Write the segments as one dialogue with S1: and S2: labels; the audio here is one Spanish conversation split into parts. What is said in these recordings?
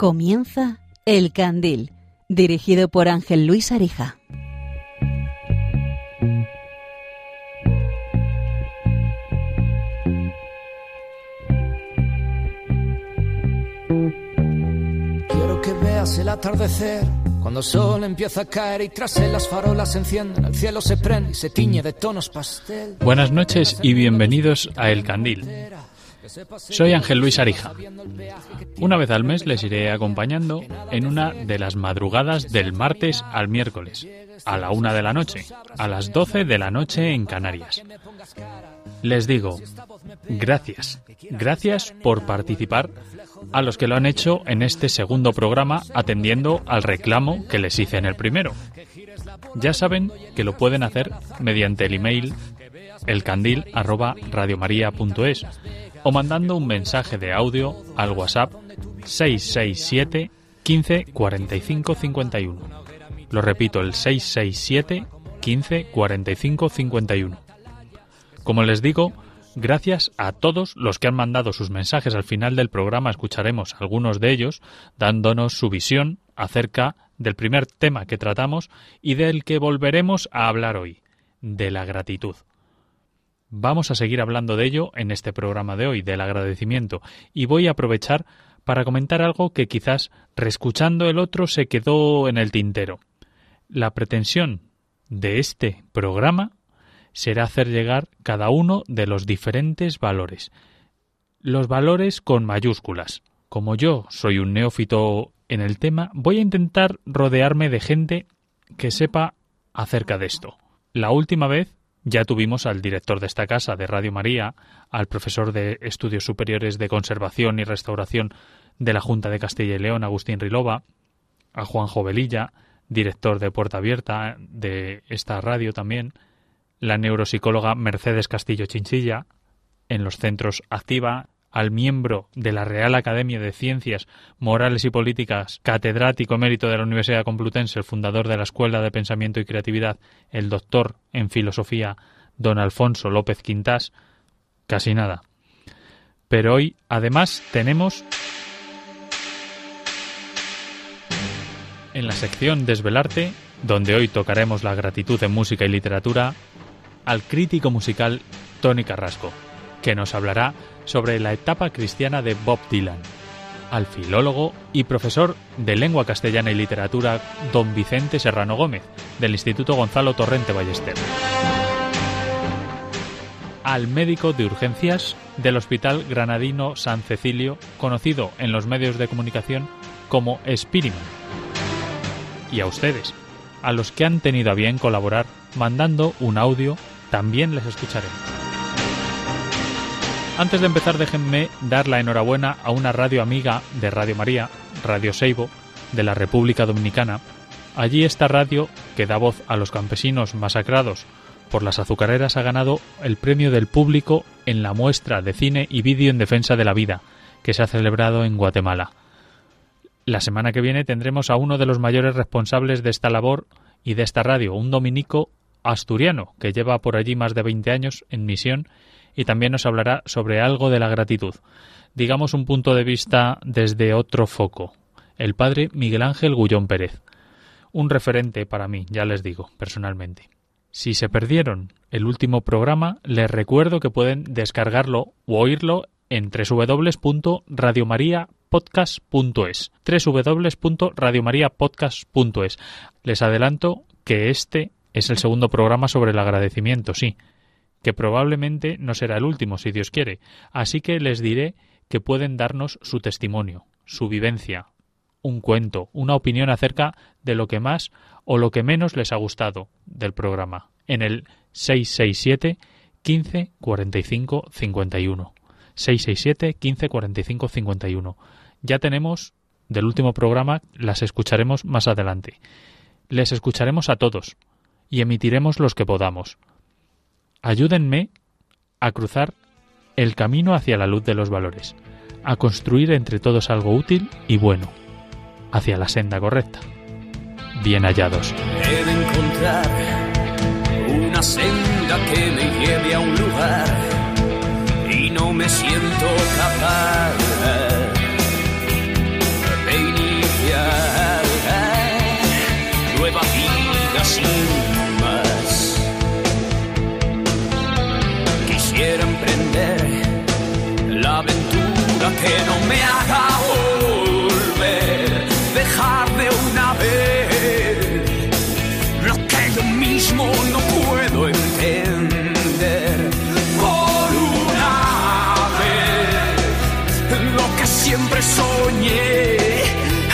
S1: Comienza El Candil, dirigido por Ángel Luis Arija.
S2: Quiero que veas el atardecer cuando el sol empieza a caer y tras él las farolas se encienden, el cielo se prende y se tiñe de tonos pastel.
S3: Buenas noches y bienvenidos a El Candil. Soy Ángel Luis Arija. Una vez al mes les iré acompañando en una de las madrugadas del martes al miércoles, a la una de la noche, a las doce de la noche en Canarias. Les digo, gracias, gracias por participar a los que lo han hecho en este segundo programa atendiendo al reclamo que les hice en el primero. Ya saben que lo pueden hacer mediante el email elcandil@radiomaria.es o mandando un mensaje de audio al WhatsApp 667 15 45 51. Lo repito, el 667 15 45 51. Como les digo, gracias a todos los que han mandado sus mensajes al final del programa, escucharemos algunos de ellos dándonos su visión acerca del primer tema que tratamos y del que volveremos a hablar hoy, de la gratitud. Vamos a seguir hablando de ello en este programa de hoy, del agradecimiento, y voy a aprovechar para comentar algo que quizás, reescuchando el otro, se quedó en el tintero. La pretensión de este programa será hacer llegar cada uno de los diferentes valores. Los valores con mayúsculas. Como yo soy un neófito en el tema, voy a intentar rodearme de gente que sepa acerca de esto. La última vez ya tuvimos al director de esta casa, de Radio María, al profesor de Estudios Superiores de Conservación y Restauración de la Junta de Castilla y León, Agustín Rilova, a Juan Jovelilla, director de Puerta Abierta de esta radio también, la neuropsicóloga Mercedes Castillo Chinchilla, en los centros Activa, al miembro de la Real Academia de Ciencias Morales y Políticas, catedrático emérito de la Universidad Complutense, el fundador de la Escuela de Pensamiento y Creatividad, el doctor en Filosofía, don Alfonso López Quintás, casi nada. Pero hoy, además, tenemos en la sección Desvelarte, donde hoy tocaremos la gratitud en música y literatura, al crítico musical Tony Carrasco, que nos hablará sobre la etapa cristiana de Bob Dylan, al filólogo y profesor de lengua castellana y literatura don Vicente Serrano Gómez, del Instituto Gonzalo Torrente Ballester, al médico de urgencias del Hospital Granadino San Cecilio, conocido en los medios de comunicación como Spiriman, y a ustedes, a los que han tenido a bien colaborar mandando un audio, también les escucharemos. Antes de empezar, déjenme dar la enhorabuena a una radio amiga de Radio María, Radio Seibo, de la República Dominicana. Allí esta radio, que da voz a los campesinos masacrados por las azucareras, ha ganado el premio del público en la muestra de cine y vídeo en defensa de la vida, que se ha celebrado en Guatemala. La semana que viene tendremos a uno de los mayores responsables de esta labor y de esta radio, un dominico asturiano que lleva por allí más de 20 años en misión y también nos hablará sobre algo de la gratitud. Digamos un punto de vista desde otro foco. El padre Miguel Ángel Gullón Pérez. Un referente para mí, ya les digo, personalmente. Si se perdieron el último programa, les recuerdo que pueden descargarlo o oírlo en www.radiomariapodcast.es www.radiomariapodcast.es Les adelanto que este es el segundo programa sobre el agradecimiento, sí, que probablemente no será el último, si Dios quiere. Así que les diré que pueden darnos su testimonio, su vivencia, un cuento, una opinión acerca de lo que más o lo que menos les ha gustado del programa en el 667 15 45 51. 667 15 45 51. Ya tenemos del último programa, las escucharemos más adelante. Les escucharemos a todos y emitiremos los que podamos. Ayúdenme a cruzar el camino hacia la luz de los valores, a construir entre todos algo útil y bueno, hacia la senda correcta. Bien hallados.
S2: He de encontrar una senda que me lleve a un lugar y no me siento capaz
S4: que no me haga volver, dejar de una vez lo que yo mismo no puedo entender. Por una vez, lo que siempre soñé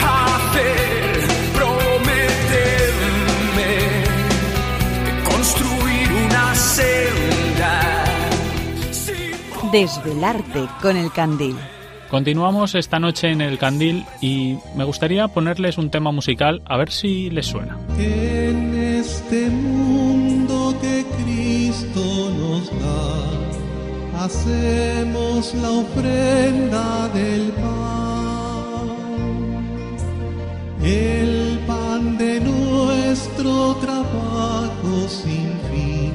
S4: hacer, prometerme construir una senda.
S1: Desvelarte con el candil.
S3: Continuamos esta noche en el Candil y me gustaría ponerles un tema musical a ver si les suena.
S5: En este mundo que Cristo nos da, hacemos la ofrenda del pan. El pan de nuestro trabajo sin fin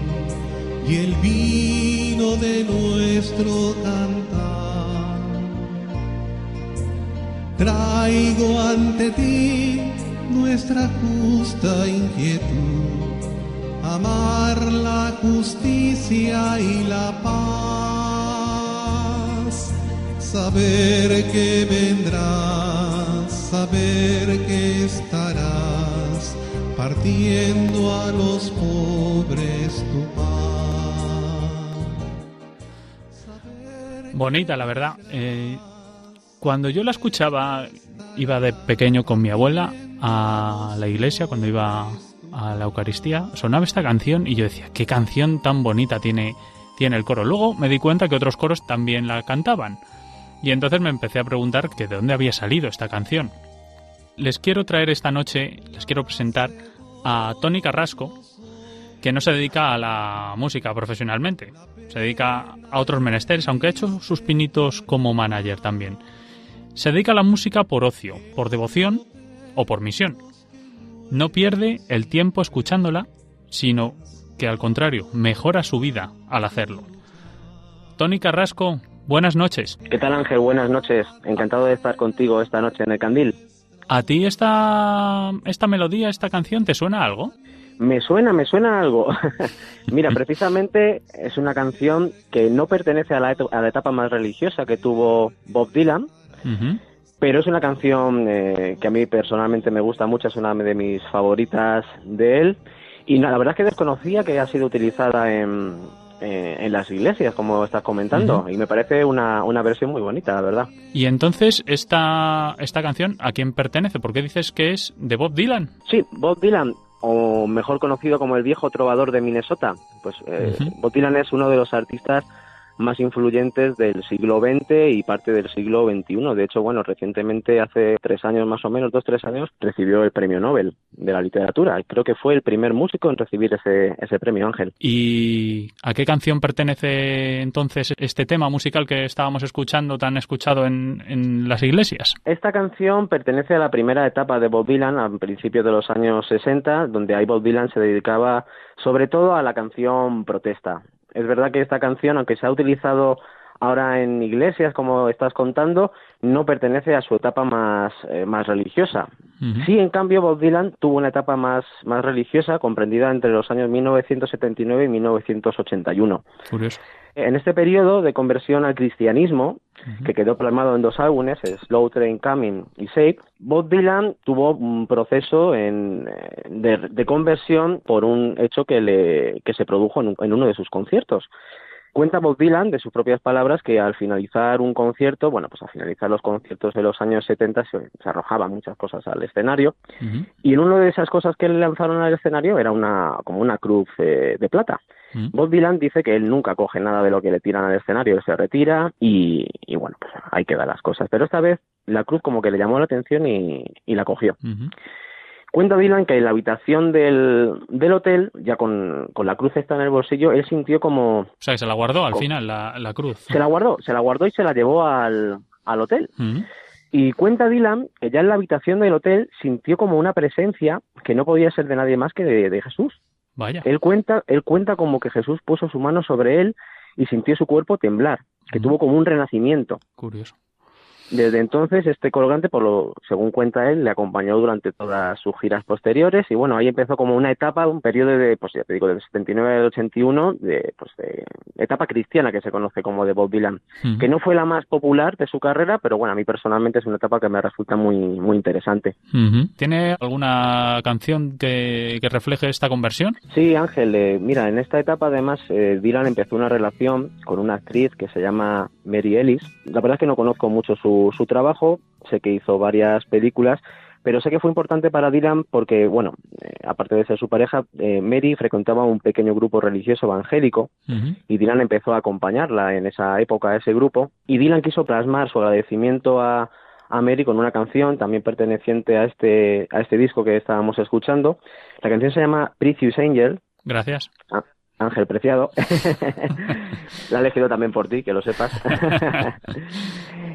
S5: y el vino de nuestro cantar. Traigo ante ti nuestra justa inquietud, amar la justicia y la paz, saber que vendrás, saber que estarás partiendo a los pobres tu pan.
S3: Bonita, la verdad. Eh, cuando yo la escuchaba, iba de pequeño con mi abuela a la iglesia, cuando iba a la Eucaristía, sonaba esta canción y yo decía, qué canción tan bonita tiene, tiene el coro. Luego me di cuenta que otros coros también la cantaban. Y entonces me empecé a preguntar que de dónde había salido esta canción. Les quiero traer esta noche, les quiero presentar a Tony Carrasco, que no se dedica a la música profesionalmente, se dedica a otros menesteres, aunque ha hecho sus pinitos como manager también. Se dedica a la música por ocio, por devoción o por misión. No pierde el tiempo escuchándola, sino que al contrario, mejora su vida al hacerlo. Tony Carrasco, buenas noches.
S6: ¿Qué tal Ángel? Buenas noches. Encantado de estar contigo esta noche en el Candil.
S3: ¿A ti esta, esta melodía, esta canción, te suena algo?
S6: Me suena, me suena algo. Mira, precisamente es una canción que no pertenece a la, a la etapa más religiosa que tuvo Bob Dylan, Pero es una canción eh, que a mí personalmente me gusta mucho, es una de mis favoritas de él. Y no, la verdad es que desconocía que ha sido utilizada en, eh, en las iglesias, como estás comentando, y me parece una, una versión muy bonita, la verdad.
S3: Y entonces, esta, esta canción, ¿a quién pertenece? ¿Por qué dices que es de Bob Dylan?
S6: Sí, Bob Dylan, o mejor conocido como el viejo trovador de Minnesota, pues eh. Bob Dylan es uno de los artistas más influyentes del siglo XX y parte del siglo XXI. De hecho, bueno, recientemente, hace tres años más o menos, dos, tres años, recibió el premio Nobel de la literatura. Creo que fue el primer músico en recibir ese, ese premio, Ángel.
S3: ¿Y a qué canción pertenece entonces este tema musical que estábamos escuchando, tan escuchado en, en las iglesias?
S6: Esta canción pertenece a la primera etapa de Bob Dylan, a principios de los años 60, donde ahí Bob Dylan se dedicaba sobre todo a la canción protesta. Es verdad que esta canción, aunque se ha utilizado ahora en iglesias, como estás contando, no pertenece a su etapa más, eh, más religiosa. Sí, en cambio, Bob Dylan tuvo una etapa más, más religiosa, comprendida entre los años 1979 y 1981.
S3: Curioso.
S6: En este periodo de conversión al cristianismo, que quedó plasmado en dos álbumes, Slow Train Coming y Shape, Bob Dylan tuvo un proceso en, eh, de, de conversión por un hecho que, le, que se produjo en, un- en uno de sus conciertos. Cuenta Bob Dylan, de sus propias palabras, que al finalizar un concierto, bueno, pues al finalizar los conciertos de los años 70 se, se arrojaban muchas cosas al escenario y en una de esas cosas que le lanzaron al escenario era una como una cruz eh, de plata. Bob Dylan dice que él nunca coge nada de lo que le tiran al escenario, él se retira y, y bueno, pues ahí quedan las cosas. Pero esta vez la cruz como que le llamó la atención y, y la cogió. Cuenta Dylan que en la habitación del, del hotel, ya con, con la cruz esta en el bolsillo, él sintió como...
S3: O sea, que se la guardó al final, la, la cruz.
S6: Se la guardó, se la guardó y se la llevó al, al hotel.
S3: Ujú.
S6: Y cuenta Dylan que ya en la habitación del hotel sintió como una presencia que no podía ser de nadie más que de, de Jesús.
S3: Vaya.
S6: Él cuenta, él cuenta como que Jesús puso su mano sobre él y sintió su cuerpo temblar, que
S3: Ujú.
S6: tuvo como un renacimiento.
S3: Curioso.
S6: Desde entonces, este colgante, por lo, según cuenta él, le acompañó durante todas sus giras posteriores y bueno, ahí empezó como una etapa, un periodo de, pues ya te digo, del 79 al 81, de, pues de, etapa cristiana que se conoce como de Bob Dylan,
S3: Ujú.
S6: que no fue la más popular de su carrera, pero bueno, a mí personalmente es una etapa que me resulta muy, muy interesante.
S3: Ujú. ¿Tiene alguna canción que, que refleje esta conversión?
S6: Sí, Ángel, eh, mira, en esta etapa además eh, Dylan empezó una relación con una actriz que se llama Mary Ellis. La verdad es que no conozco mucho su, su trabajo, sé que hizo varias películas, pero sé que fue importante para Dylan porque, bueno, eh, aparte de ser su pareja, eh, Mary frecuentaba un pequeño grupo religioso evangélico
S3: Ujú.
S6: y Dylan empezó a acompañarla en esa época a ese grupo y Dylan quiso plasmar su agradecimiento a, a Mary con una canción también perteneciente a este a este disco que estábamos escuchando. La canción se llama Precious Angel,
S3: Gracias.
S6: Ah, Ángel Preciado. La he elegido también por ti, que lo sepas.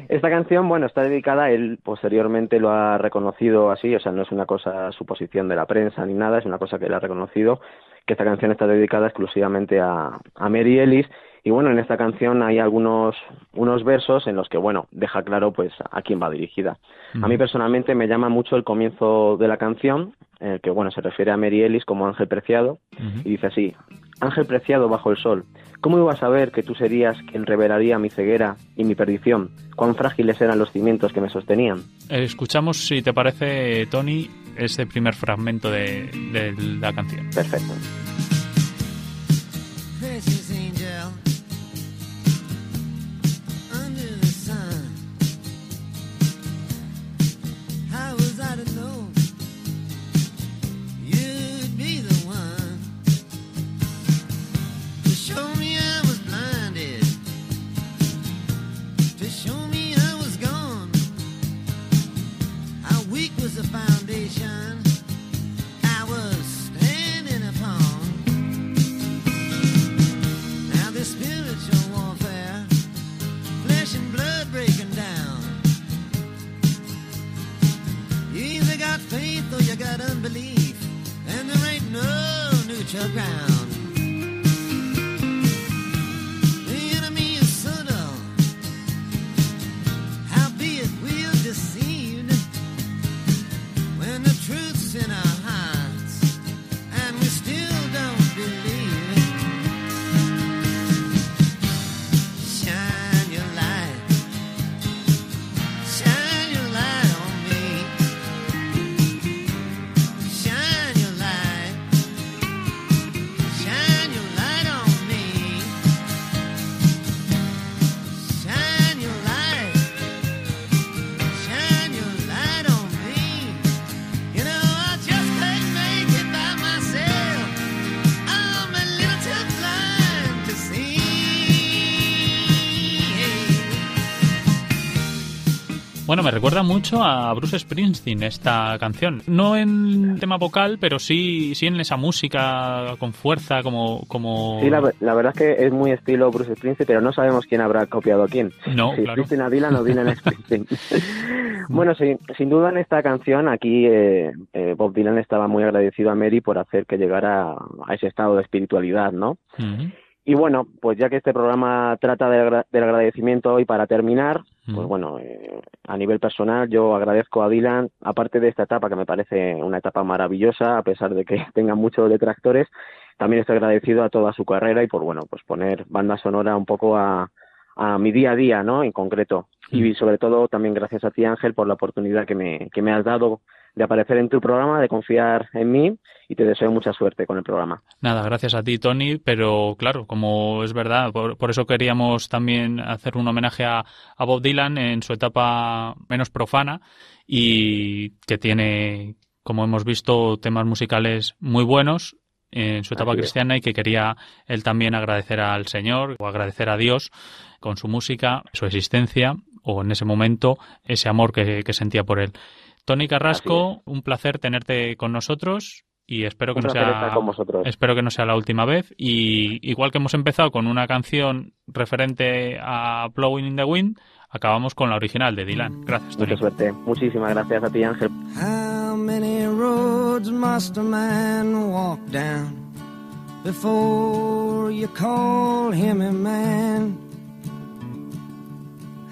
S6: Esta canción, bueno, está dedicada, él posteriormente lo ha reconocido así, o sea, no es una cosa suposición de la prensa ni nada, es una cosa que él ha reconocido, que esta canción está dedicada exclusivamente a, a Mary Ellis. Y bueno, en esta canción hay algunos unos versos en los que, bueno, deja claro pues a quién va dirigida. A mí personalmente me llama mucho el comienzo de la canción, en el que, bueno, se refiere a Mary Ellis como ángel preciado, y dice así, Ángel preciado bajo el sol, ¿cómo iba a saber que tú serías quien revelaría mi ceguera y mi perdición? ¿Cuán frágiles eran los cimientos que me sostenían?
S3: Eh, Escuchamos, si te parece, Tony, ese primer fragmento de, de la canción.
S6: Perfecto.
S3: Bueno, me recuerda mucho a Bruce Springsteen esta canción. No en tema vocal, pero sí, sí en esa música con fuerza, como... como...
S6: Sí, la, la verdad es que es muy estilo Bruce Springsteen, pero no sabemos quién habrá copiado a quién.
S3: No,
S6: si
S3: claro.
S6: Springsteen a Dylan o Dylan a Springsteen. bueno, sí, sin duda en esta canción aquí eh, eh, Bob Dylan estaba muy agradecido a Mary por hacer que llegara a ese estado de espiritualidad, ¿no? Y bueno, pues ya que este programa trata del, agra- del agradecimiento y para terminar, pues
S3: Ujú.
S6: bueno, eh, a nivel personal yo agradezco a Dylan, aparte de esta etapa que me parece una etapa maravillosa, a pesar de que tenga muchos detractores, también estoy agradecido a toda su carrera y por bueno, pues poner banda sonora un poco a, a mi día a día, ¿no? En concreto. Y sobre todo también gracias a ti Ángel por la oportunidad que me, que me has dado de aparecer en tu programa, de confiar en mí y te deseo mucha suerte con el programa.
S3: Nada, gracias a ti, Tony, pero claro, como es verdad, por, por eso queríamos también hacer un homenaje a, a Bob Dylan en su etapa menos profana y que tiene, como hemos visto, temas musicales muy buenos en su etapa
S6: Así es.
S3: cristiana y que quería él también agradecer al Señor o agradecer a Dios con su música, su existencia o en ese momento ese amor que, que sentía por él. Tony Carrasco, un placer tenerte con nosotros y espero que
S6: Un
S3: no sea
S6: con vosotros.
S3: espero que no sea la última vez y igual que hemos empezado con una canción referente a Blowing in the Wind acabamos con la original de Dylan gracias Tony
S6: Mucha suerte. Muchísimas gracias a ti, Ángel.
S7: How many roads must a man walk down before you call him a man?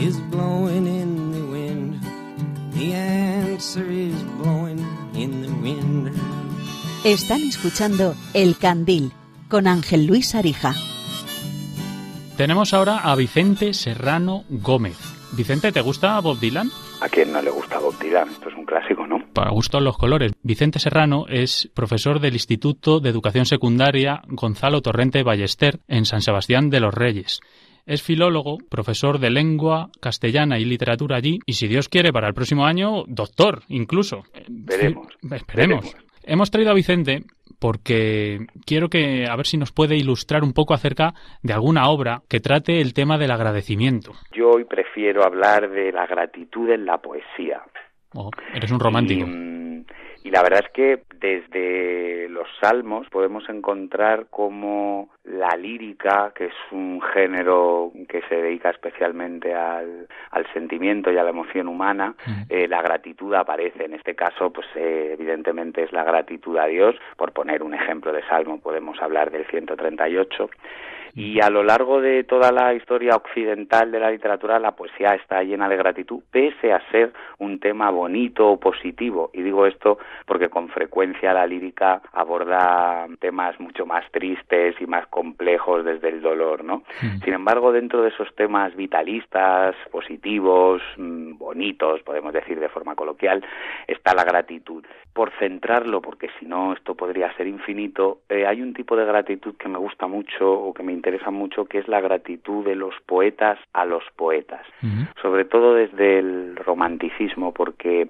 S8: is blowing in the wind. The answer is blowing in the wind.
S1: Están escuchando El Candil con Ángel Luis Arija.
S3: Tenemos ahora a Vicente Serrano Gómez. Vicente, ¿te gusta Bob Dylan?
S9: ¿A quién no le gusta Bob Dylan? Esto es un clásico, ¿no?
S3: Para gustos los colores. Vicente Serrano es profesor del Instituto de Educación Secundaria Gonzalo Torrente Ballester en San Sebastián de los Reyes. Es filólogo, profesor de lengua castellana y literatura allí y, si Dios quiere, para el próximo año, doctor, incluso.
S9: Veremos.
S3: Esperemos.
S9: veremos.
S3: Hemos traído a Vicente porque quiero que a ver si nos puede ilustrar un poco acerca de alguna obra que trate el tema del agradecimiento.
S9: Yo hoy prefiero hablar de la gratitud en la poesía.
S3: Oh, eres un romántico.
S9: Y, mm, y la verdad es que desde los salmos podemos encontrar cómo la lírica, que es un género que se dedica especialmente al, al sentimiento y a la emoción humana, eh, la gratitud aparece. En este caso, pues eh, evidentemente es la gratitud a Dios. Por poner un ejemplo de salmo, podemos hablar del 138. Y a lo largo de toda la historia occidental de la literatura, la poesía está llena de gratitud, pese a ser un tema bonito o positivo. Y digo esto porque con frecuencia la lírica aborda temas mucho más tristes y más complejos desde el dolor, ¿no? Sin embargo, dentro de esos temas vitalistas, positivos, mm, bonitos, podemos decir de forma coloquial, está la gratitud. Por centrarlo, porque si no esto podría ser infinito, eh, hay un tipo de gratitud que me gusta mucho o que me interesa mucho, que es la gratitud de los poetas a los poetas, sobre todo desde el romanticismo, porque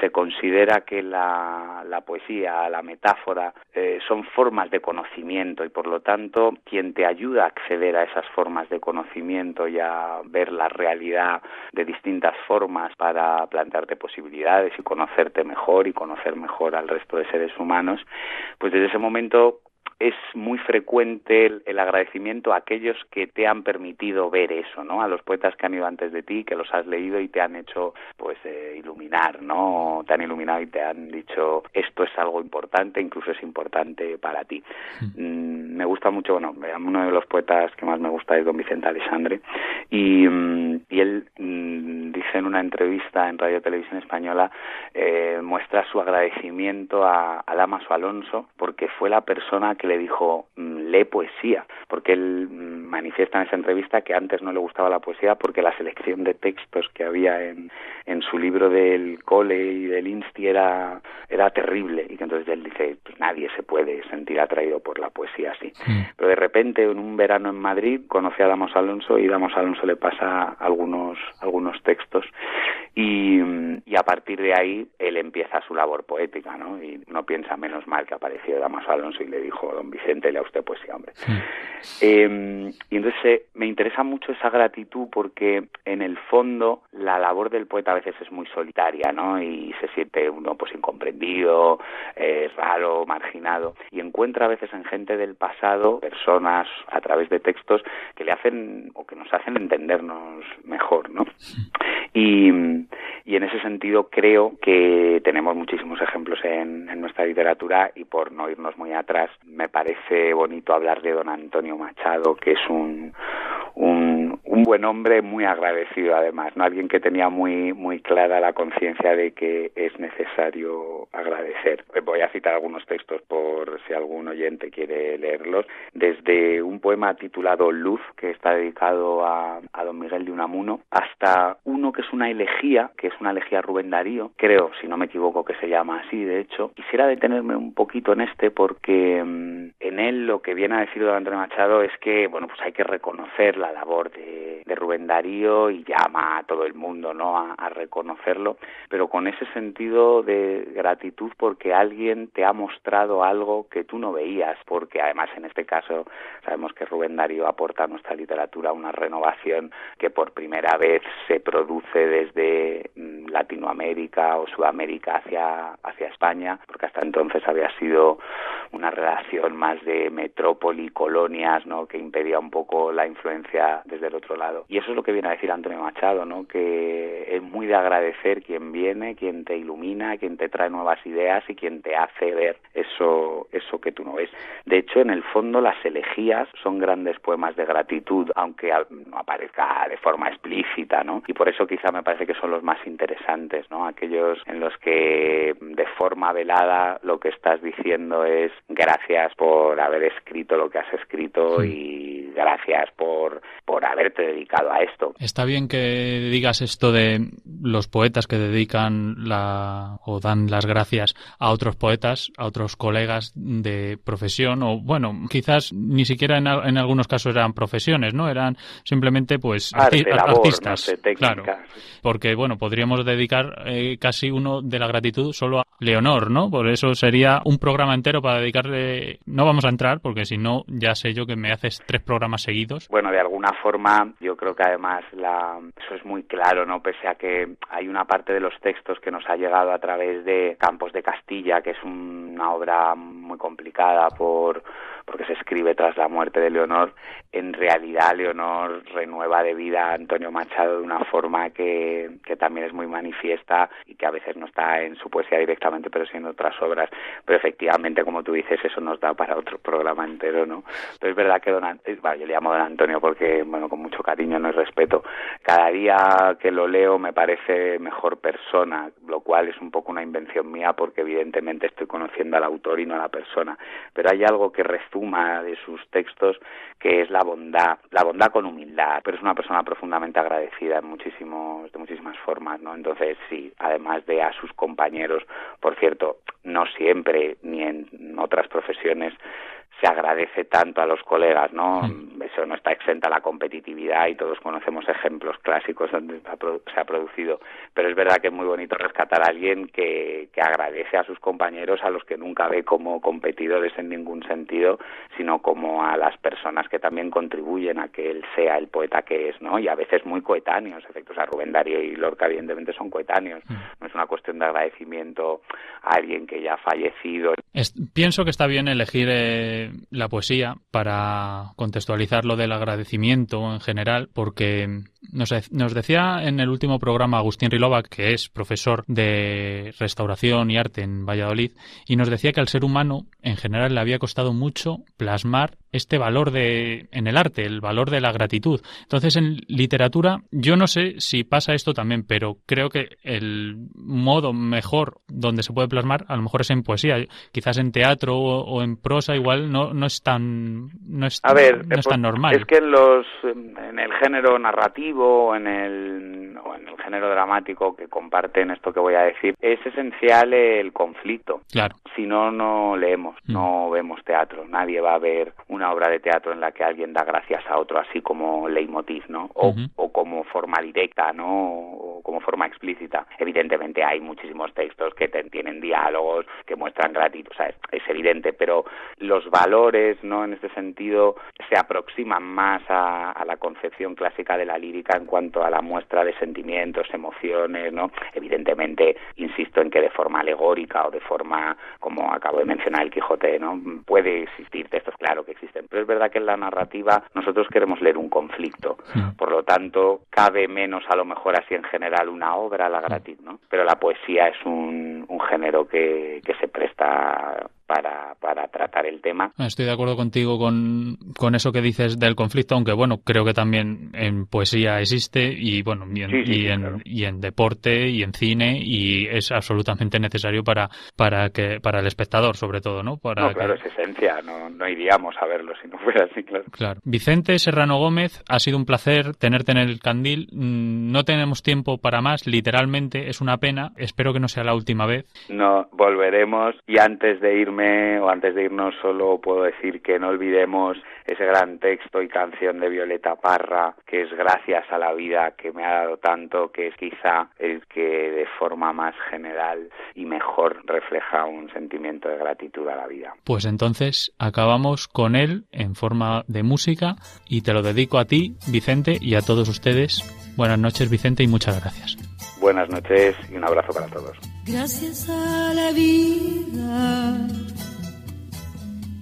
S9: se considera que la, la poesía, la metáfora, eh, son formas de conocimiento y por lo tanto quien te ayuda a acceder a esas formas de conocimiento y a ver la realidad de distintas formas para plantearte posibilidades y conocerte mejor y conocer mejor al resto de seres humanos, pues desde ese momento es muy frecuente el, el, agradecimiento a aquellos que te han permitido ver eso, ¿no? A los poetas que han ido antes de ti, que los has leído y te han hecho, pues, eh, iluminar, ¿no? Te han iluminado y te han dicho esto es algo importante, incluso es importante para ti. Mm, me gusta mucho, bueno, uno de los poetas que más me gusta es don Vicente Alessandre y, mm, y él mm, dice en una entrevista en Radio Televisión Española eh, muestra su agradecimiento a, a Damaso Alonso porque fue la persona que le le dijo, "Mm, lee poesía, porque él mm, manifiesta en esa entrevista que antes no le gustaba la poesía porque la selección de textos que había en, en su libro del cole y del insti era, era terrible y que entonces él dice, pues nadie se puede sentir atraído por la poesía así. Pero de repente en un verano en Madrid conoce a Damos Alonso y Damos Alonso le pasa algunos, algunos textos y, y a partir de ahí él empieza su labor poética, ¿no? Y no piensa menos mal que apareció Damaso Alonso y le dijo, don Vicente, lea usted poesía, hombre. Eh, y entonces eh, me interesa mucho esa gratitud porque en el fondo la labor del poeta a veces es muy solitaria, ¿no? Y se siente uno pues incomprendido, eh, raro, marginado y encuentra a veces en gente del pasado personas a través de textos que le hacen o que nos hacen entendernos mejor, ¿no? Y, y en ese sentido creo que tenemos muchísimos ejemplos en, nuestra literatura y por no irnos muy atrás me parece bonito hablar de don Antonio Machado que es un, un buen hombre muy agradecido además, ¿no? Alguien que tenía muy, muy clara la conciencia de que es necesario agradecer. Voy a citar algunos textos por si algún oyente quiere leerlos. Desde un poema titulado Luz, que está dedicado a, a don Miguel de Unamuno, hasta uno que es una elegía, que es una elegía a Rubén Darío, creo, si no me equivoco, que se llama así, de hecho. Quisiera detenerme un poquito en este porque mm, en él lo que viene a decir don Andrés Machado es que, bueno, pues hay que reconocer la labor de, de Rubén Darío y llama a todo el mundo, ¿no?, a, reconocerlo, pero con ese sentido de gratitud porque alguien te ha mostrado algo que tú no veías, porque además en este caso sabemos que Rubén Darío aporta a nuestra literatura una renovación que por primera vez se produce desde mm, Latinoamérica o Sudamérica hacia, hacia España, porque hasta entonces había sido una relación más de metrópoli, colonias, ¿no? que impedía un poco la influencia desde el otro lado. Y eso es lo que viene a decir Antonio Machado, ¿no? que es muy de agradecer quien viene, quien te ilumina, quien te trae nuevas ideas y quien te hace ver eso, eso que tú no ves. De hecho, en el fondo, las elegías son grandes poemas de gratitud, aunque no aparezca de forma explícita, ¿no? Y por eso quizá me parece que son los más interesantes, ¿no? Aquellos en los que de forma velada lo que estás diciendo es gracias por haber escrito lo que has escrito y gracias por, por haberte dedicado a esto.
S3: Está bien que digas esto de los poetas que dedican la o dan las gracias a otros poetas, a otros colegas de profesión o bueno, quizás ni siquiera en, en algunos casos eran profesiones, ¿no? Eran simplemente pues
S9: Arte,
S3: arti-
S9: labor,
S3: artistas,
S9: no sé, técnica.
S3: claro. Porque bueno, podríamos dedicar eh, casi uno de la gratitud solo a Leonor, ¿no? Por eso sería un programa entero para dedicarle no vamos a entrar porque si no ya sé yo que me haces tres programas seguidos.
S9: Bueno, de alguna forma, yo creo que además la, eso es muy claro, ¿no? Pese a que hay una parte de los textos que nos ha llegado a través de Campos de Castilla, que es una obra muy complicada por porque se escribe tras la muerte de Leonor, en realidad Leonor renueva de vida a Antonio Machado de una forma que, que también es muy manifiesta y que a veces no está en su poesía directamente, pero sí en otras obras. Pero efectivamente, como tú dices, eso nos da para otro programa entero, ¿no? Pero es verdad que don, An- eh, bueno, yo le llamo don Antonio porque, bueno, con mucho cariño no y respeto. Cada día que lo leo me parece mejor persona, lo cual es un poco una invención mía porque evidentemente estoy conociendo al autor y no a la persona. Pero hay algo que rezuma de sus textos que es la bondad, la bondad con humildad, pero es una persona profundamente agradecida en muchísimos, de muchísimas formas, ¿no? Entonces, sí, además de a sus compañeros, por cierto, no siempre ni en otras profesiones se agradece tanto a los colegas, ¿no? Eso no está exenta la competitividad y todos conocemos ejemplos clásicos donde se ha producido, pero es verdad que es muy bonito rescatar a alguien que, que agradece a sus compañeros a los que nunca ve como competidores en ningún sentido, sino como a las personas que también contribuyen a que él sea el poeta que es, ¿no? Y a veces muy coetáneos, efectos a Rubén Darío y Lorca evidentemente son coetáneos, no es una cuestión de agradecimiento a alguien que ya ha fallecido,
S3: Es- pienso que está bien elegir eh, la poesía para contextualizar lo del agradecimiento en general, porque Nos, nos decía en el último programa Agustín Rilova, que es profesor de restauración y arte en Valladolid, y nos decía que al ser humano en general le había costado mucho plasmar este valor de en el arte, el valor de la gratitud. Entonces en literatura yo no sé si pasa esto también, pero creo que el modo mejor donde se puede plasmar a lo mejor es en poesía, quizás en teatro o en prosa igual no no es tan no es,
S9: A ver,
S3: no es tan normal.
S9: Es que en los en el género narrativo o en el o en el género dramático que comparten esto que voy a decir, es esencial el conflicto.
S3: Claro.
S9: Si no no leemos,
S3: Mm.
S9: no vemos teatro, nadie va a ver una obra de teatro en la que alguien da gracias a otro así como leitmotiv, ¿no? O, o como forma directa, ¿no? O como forma explícita. Evidentemente hay muchísimos textos que tienen diálogos que muestran gratitud, o sea, es, es evidente, pero los valores, ¿no? En este sentido se aproximan más a, a la concepción clásica de la lírica en cuanto a la muestra de sentimientos, emociones, ¿no? Evidentemente, insisto en que de forma alegórica o de forma, como acabo de mencionar el Quijote, ¿no? Puede existir textos, claro que existen, pero es verdad que en la narrativa nosotros queremos leer un conflicto, por lo tanto, cabe menos a lo mejor así en general una obra a la gratitud, ¿no? Pero la poesía es un, un género que, que se presta para, para tratar el tema.
S3: Estoy de acuerdo contigo con, con eso que dices del conflicto, aunque bueno, creo que también en poesía existe y bueno, y en,
S9: Sí, sí,
S3: y en,
S9: claro.
S3: y en deporte y en cine y es absolutamente necesario para, para que, para el espectador sobre todo, ¿no? Para
S9: No,
S3: que-
S9: claro, es esencia, no, no iríamos a verlo si no fuera así, claro.
S3: Claro. Vicente Serrano Gómez, ha sido un placer tenerte en el candil. Mm, No tenemos tiempo para más, literalmente, es una pena. Espero que no sea la última vez.
S9: No, volveremos y antes de irme o antes de irnos solo puedo decir que no olvidemos ese gran texto y canción de Violeta Parra que es gracias a la vida que me ha dado tanto que es quizá el que de forma más general y mejor refleja un sentimiento de gratitud a la vida.
S3: Pues entonces acabamos con él en forma de música y te lo dedico a ti, Vicente, y a todos ustedes. Buenas noches, Vicente, y muchas gracias.
S9: Buenas noches y un abrazo para todos.
S10: Gracias a la vida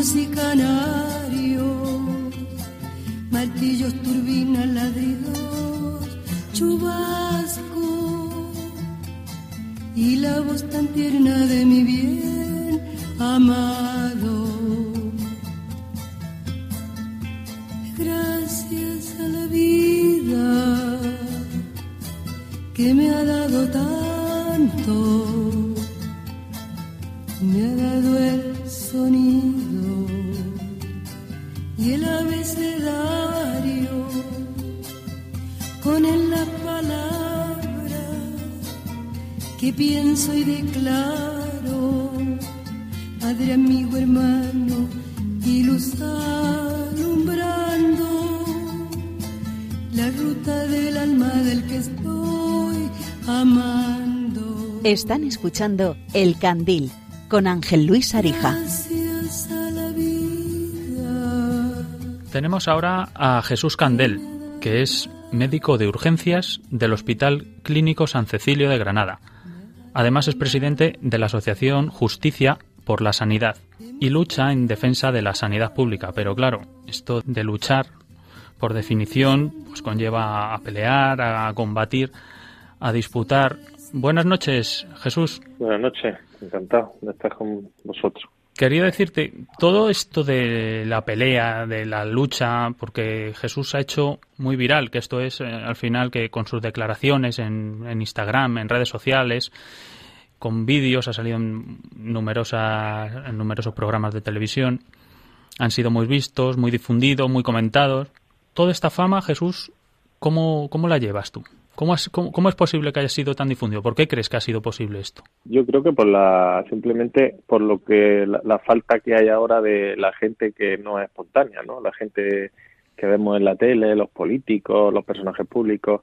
S10: y canarios, martillos, turbinas, ladridos, chubasco y la voz tan tierna de mi bien amado.
S1: Están escuchando El Candil con Ángel Luis Arija.
S3: Tenemos ahora a Jesús Candel, que es médico de urgencias del Hospital Clínico San Cecilio de Granada. Además es presidente de la Asociación Justicia por la Sanidad y lucha en defensa de la sanidad pública. Pero claro, esto de luchar, por definición, pues conlleva a pelear, a combatir, a disputar. Buenas noches, Jesús.
S11: Buenas noches, encantado de estar con vosotros.
S3: quería decirte, todo esto de la pelea, de la lucha, porque Jesús ha hecho muy viral, que esto es eh, al final que con sus declaraciones en, en Instagram, en redes sociales, con vídeos, ha salido en, numerosas, en numerosos programas de televisión, han sido muy vistos, muy difundidos, muy comentados. Toda esta fama, Jesús, ¿cómo, cómo la llevas tú? ¿Cómo, es posible que haya sido tan difundido? ¿Por qué crees que ha sido posible esto?
S11: Yo creo que por la simplemente por lo que la, falta que hay ahora de la gente que no es espontánea, ¿no? La gente que vemos en la tele, los políticos, los personajes públicos,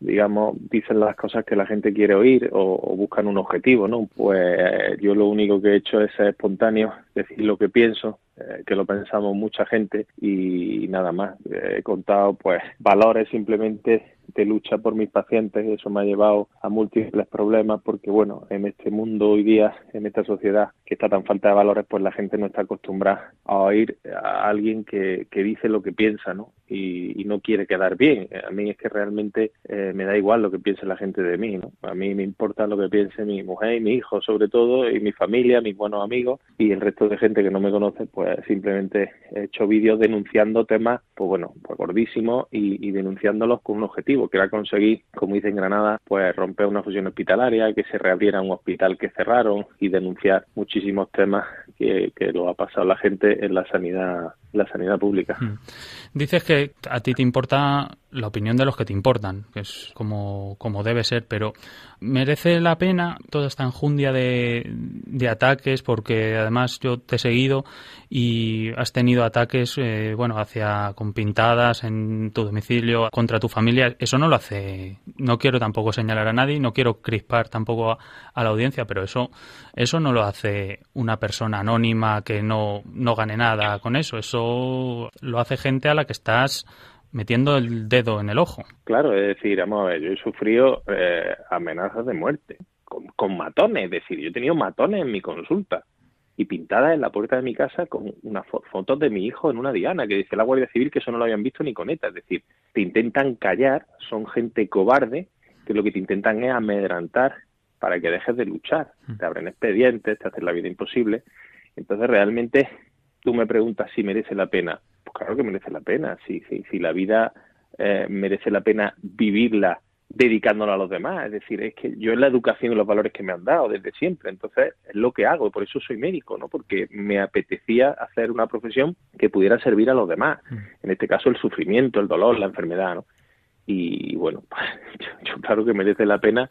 S11: digamos, dicen las cosas que la gente quiere oír o, o buscan un objetivo, ¿no? Pues yo lo único que he hecho es ser espontáneo, decir lo que pienso, eh, que lo pensamos mucha gente y nada más. Eh, he contado, pues, valores simplemente de lucha por mis pacientes y eso me ha llevado a múltiples problemas porque, bueno, en este mundo hoy día, en esta sociedad que está tan falta de valores, pues la gente no está acostumbrada a oír a alguien que, que dice lo que piensa, ¿no? Y, y no quiere quedar bien. A mí es que realmente eh, me da igual lo que piense la gente de mí, ¿no? A mí me importa lo que piense mi mujer y mi hijo, sobre todo, y mi familia, mis buenos amigos y el resto de gente que no me conoce, pues simplemente he hecho vídeos denunciando temas, pues bueno, pues gordísimos y, y denunciándolos con un objetivo, que era conseguir, como hice en Granada, pues romper una fusión hospitalaria, que se reabriera un hospital que cerraron y denunciar muchísimos temas que, que lo ha pasado la gente en la sanidad, la sanidad pública.
S3: Dices que a ti te importa la opinión de los que te importan, que es como, como debe ser, pero merece la pena toda esta enjundia de, de ataques, porque además yo te he seguido y has tenido ataques, eh, bueno, hacia con pintadas en tu domicilio contra tu familia. Eso no lo hace. No quiero tampoco señalar a nadie, no quiero crispar tampoco a, a la audiencia, pero eso, eso no lo hace una persona anónima que no, no gane nada con eso. Eso lo hace gente a la que estás metiendo el dedo en el ojo.
S11: Claro, es decir, vamos a ver, yo he sufrido eh, amenazas de muerte con, con matones, es decir, yo he tenido matones en mi consulta y pintadas en la puerta de mi casa con unas fo- fotos de mi hijo en una diana que dice la Guardia Civil que eso no lo habían visto ni con ETA, es decir, te intentan callar, son gente cobarde que lo que te intentan es amedrantar para que dejes de luchar, te abren expedientes, te hacen la vida imposible, entonces realmente tú me preguntas si merece la pena, pues claro que merece la pena, si, si, si la vida eh, merece la pena vivirla dedicándola a los demás. Es decir, es que yo en la educación y los valores que me han dado desde siempre, entonces es lo que hago, por eso soy médico, ¿no? Porque me apetecía hacer una profesión que pudiera servir a los demás. En este caso, el sufrimiento, el dolor, la enfermedad, ¿no? Y bueno, yo, yo claro que merece la pena,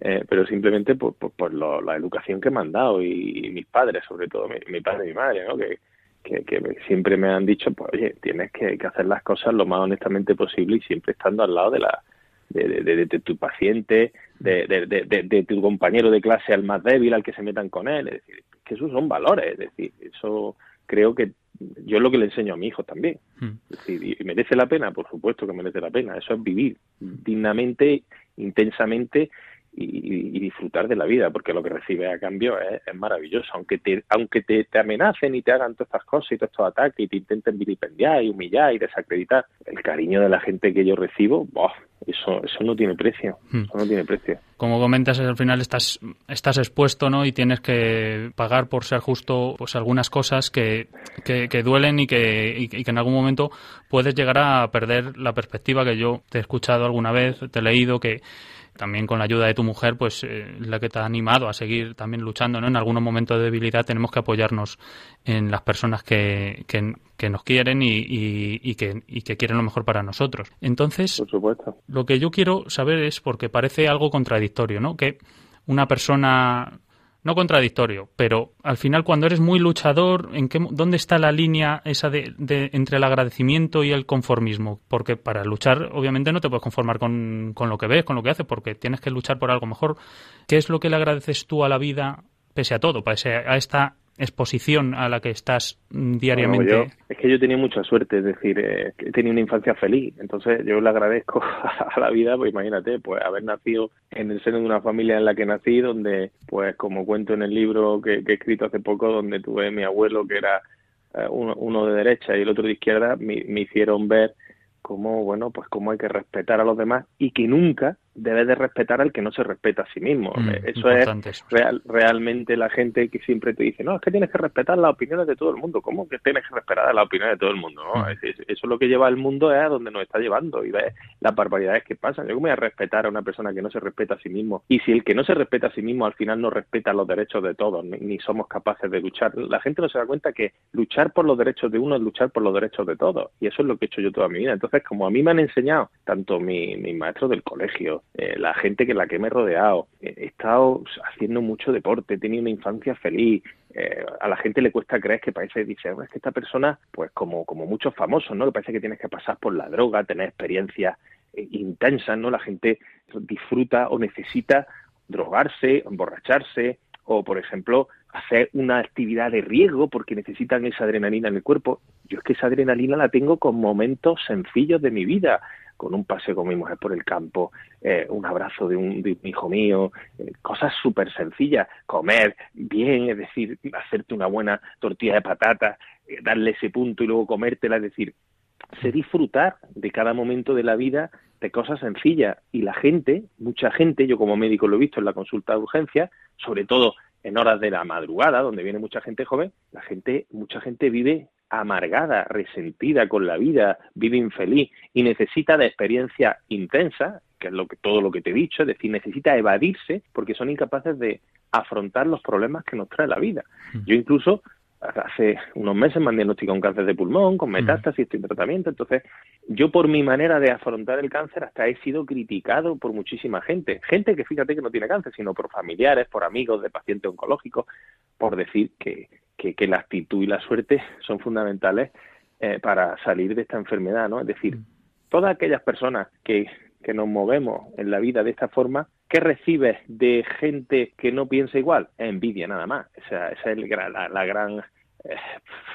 S11: eh, pero simplemente por, por, por lo- la educación que me han dado y, y mis padres, sobre todo mi, mi padre y mi madre, ¿no? Que, que, que siempre me han dicho, pues oye, tienes que, que hacer las cosas lo más honestamente posible y siempre estando al lado de la de, de- de- de tu paciente, de, tu compañero de clase al más débil, al que se metan con él. Es decir, que esos son valores. Es decir, eso creo que yo es lo que le enseño a mi hijo también. Es decir, ¿y merece la pena? Por supuesto que merece la pena. Eso es vivir dignamente, intensamente y, disfrutar de la vida, porque lo que recibes a cambio es, es maravilloso. Aunque te aunque te, te amenacen y te hagan todas estas cosas y todos estos ataques y te intenten vilipendiar y humillar y desacreditar, el cariño de la gente que yo recibo, eso eso no tiene precio. Eso no tiene precio.
S3: Como comentas, al final estás, estás expuesto, ¿no? Y tienes que pagar por ser justo, pues algunas cosas que, que, que duelen y que, y y que en algún momento puedes llegar a perder la perspectiva que yo te he escuchado alguna vez, te he leído que también con la ayuda de tu mujer, pues eh, la que te ha animado a seguir también luchando, ¿no? En algunos momentos de debilidad tenemos que apoyarnos en las personas que, que, que nos quieren y, y, y que, y que quieren lo mejor para nosotros. Entonces,
S11: Por supuesto.
S3: lo que yo quiero saber es, porque parece algo contradictorio, ¿no? Que una persona, no contradictorio, pero al final cuando eres muy luchador, ¿en qué, ¿dónde está la línea esa de, de- entre el agradecimiento y el conformismo? Porque para luchar, obviamente, no te puedes conformar con, con lo que ves, con lo que haces, porque tienes que luchar por algo mejor. ¿Qué es lo que le agradeces tú a la vida, pese a todo, pese a esta exposición a la que estás mm, diariamente?
S11: Bueno, yo- es que yo tenido mucha suerte, es decir, eh, he tenido una infancia feliz. Entonces yo le agradezco a la vida, pues imagínate, pues haber nacido en el seno de una familia en la que nací, donde, pues como cuento en el libro que, que he escrito hace poco, donde tuve mi abuelo que era eh, uno, uno de derecha y el otro de izquierda, me, me hicieron ver cómo, bueno, pues cómo hay que respetar a los demás y que nunca, debes de respetar al que no se respeta a sí mismo.
S3: Mm,
S11: Eh, eso es real- realmente la gente que siempre te dice, no, es que tienes que respetar las opiniones de todo el mundo. ¿Cómo que tienes que respetar las opiniones de todo el mundo? ¿no?
S3: Mm.
S11: Es- es- eso es lo que lleva el mundo es a donde nos está llevando y ves las barbaridades que pasan. Yo cómo voy a respetar a una persona que no se respeta a sí mismo. Y si el que no se respeta a sí mismo al final no respeta los derechos de todos, ni, ni somos capaces de luchar. La gente no se da cuenta que luchar por los derechos de uno es luchar por los derechos de todos. Y eso es lo que he hecho yo toda mi vida. Entonces, como a mí me han enseñado, tanto mi, mis maestros del colegio, eh, la gente que la que me he rodeado, eh, he estado haciendo mucho deporte, he tenido una infancia feliz, eh, a la gente le cuesta creer que parece, dice, "Bueno, es que esta persona, pues como, como muchos famosos, ¿no? Que parece que tienes que pasar por la droga, tener experiencias eh, intensas, ¿no? La gente disfruta o necesita drogarse, emborracharse, o por ejemplo, hacer una actividad de riesgo porque necesitan esa adrenalina en el cuerpo. Yo es que esa adrenalina la tengo con momentos sencillos de mi vida, con un paseo con mi mujer por el campo, eh, un abrazo de un, hijo mío, eh, cosas súper sencillas, comer bien, es decir, hacerte una buena tortilla de patata, eh, darle ese punto y luego comértela, es decir, sé disfrutar de cada momento de la vida de cosas sencillas. Y la gente, mucha gente, yo como médico lo he visto en la consulta de urgencia, sobre todo en horas de la madrugada, donde viene mucha gente joven, la gente, mucha gente vive amargada, resentida con la vida, vive infeliz y necesita de experiencia intensa, que es lo que todo lo que te he dicho, es decir, necesita evadirse porque son incapaces de afrontar los problemas que nos trae la vida. Yo incluso hace unos meses me han diagnosticado un cáncer de pulmón con metástasis, estoy en tratamiento, entonces yo por mi manera de afrontar el cáncer hasta he sido criticado por muchísima gente, gente que fíjate que no tiene cáncer, sino por familiares, por amigos de pacientes oncológicos, por decir que, que, que la actitud y la suerte son fundamentales eh, para salir de esta enfermedad, ¿no? Es decir, todas aquellas personas que, que nos movemos en la vida de esta forma, ¿qué recibes de gente que no piensa igual? Envidia nada más. O sea, esa es el la, la gran, eh,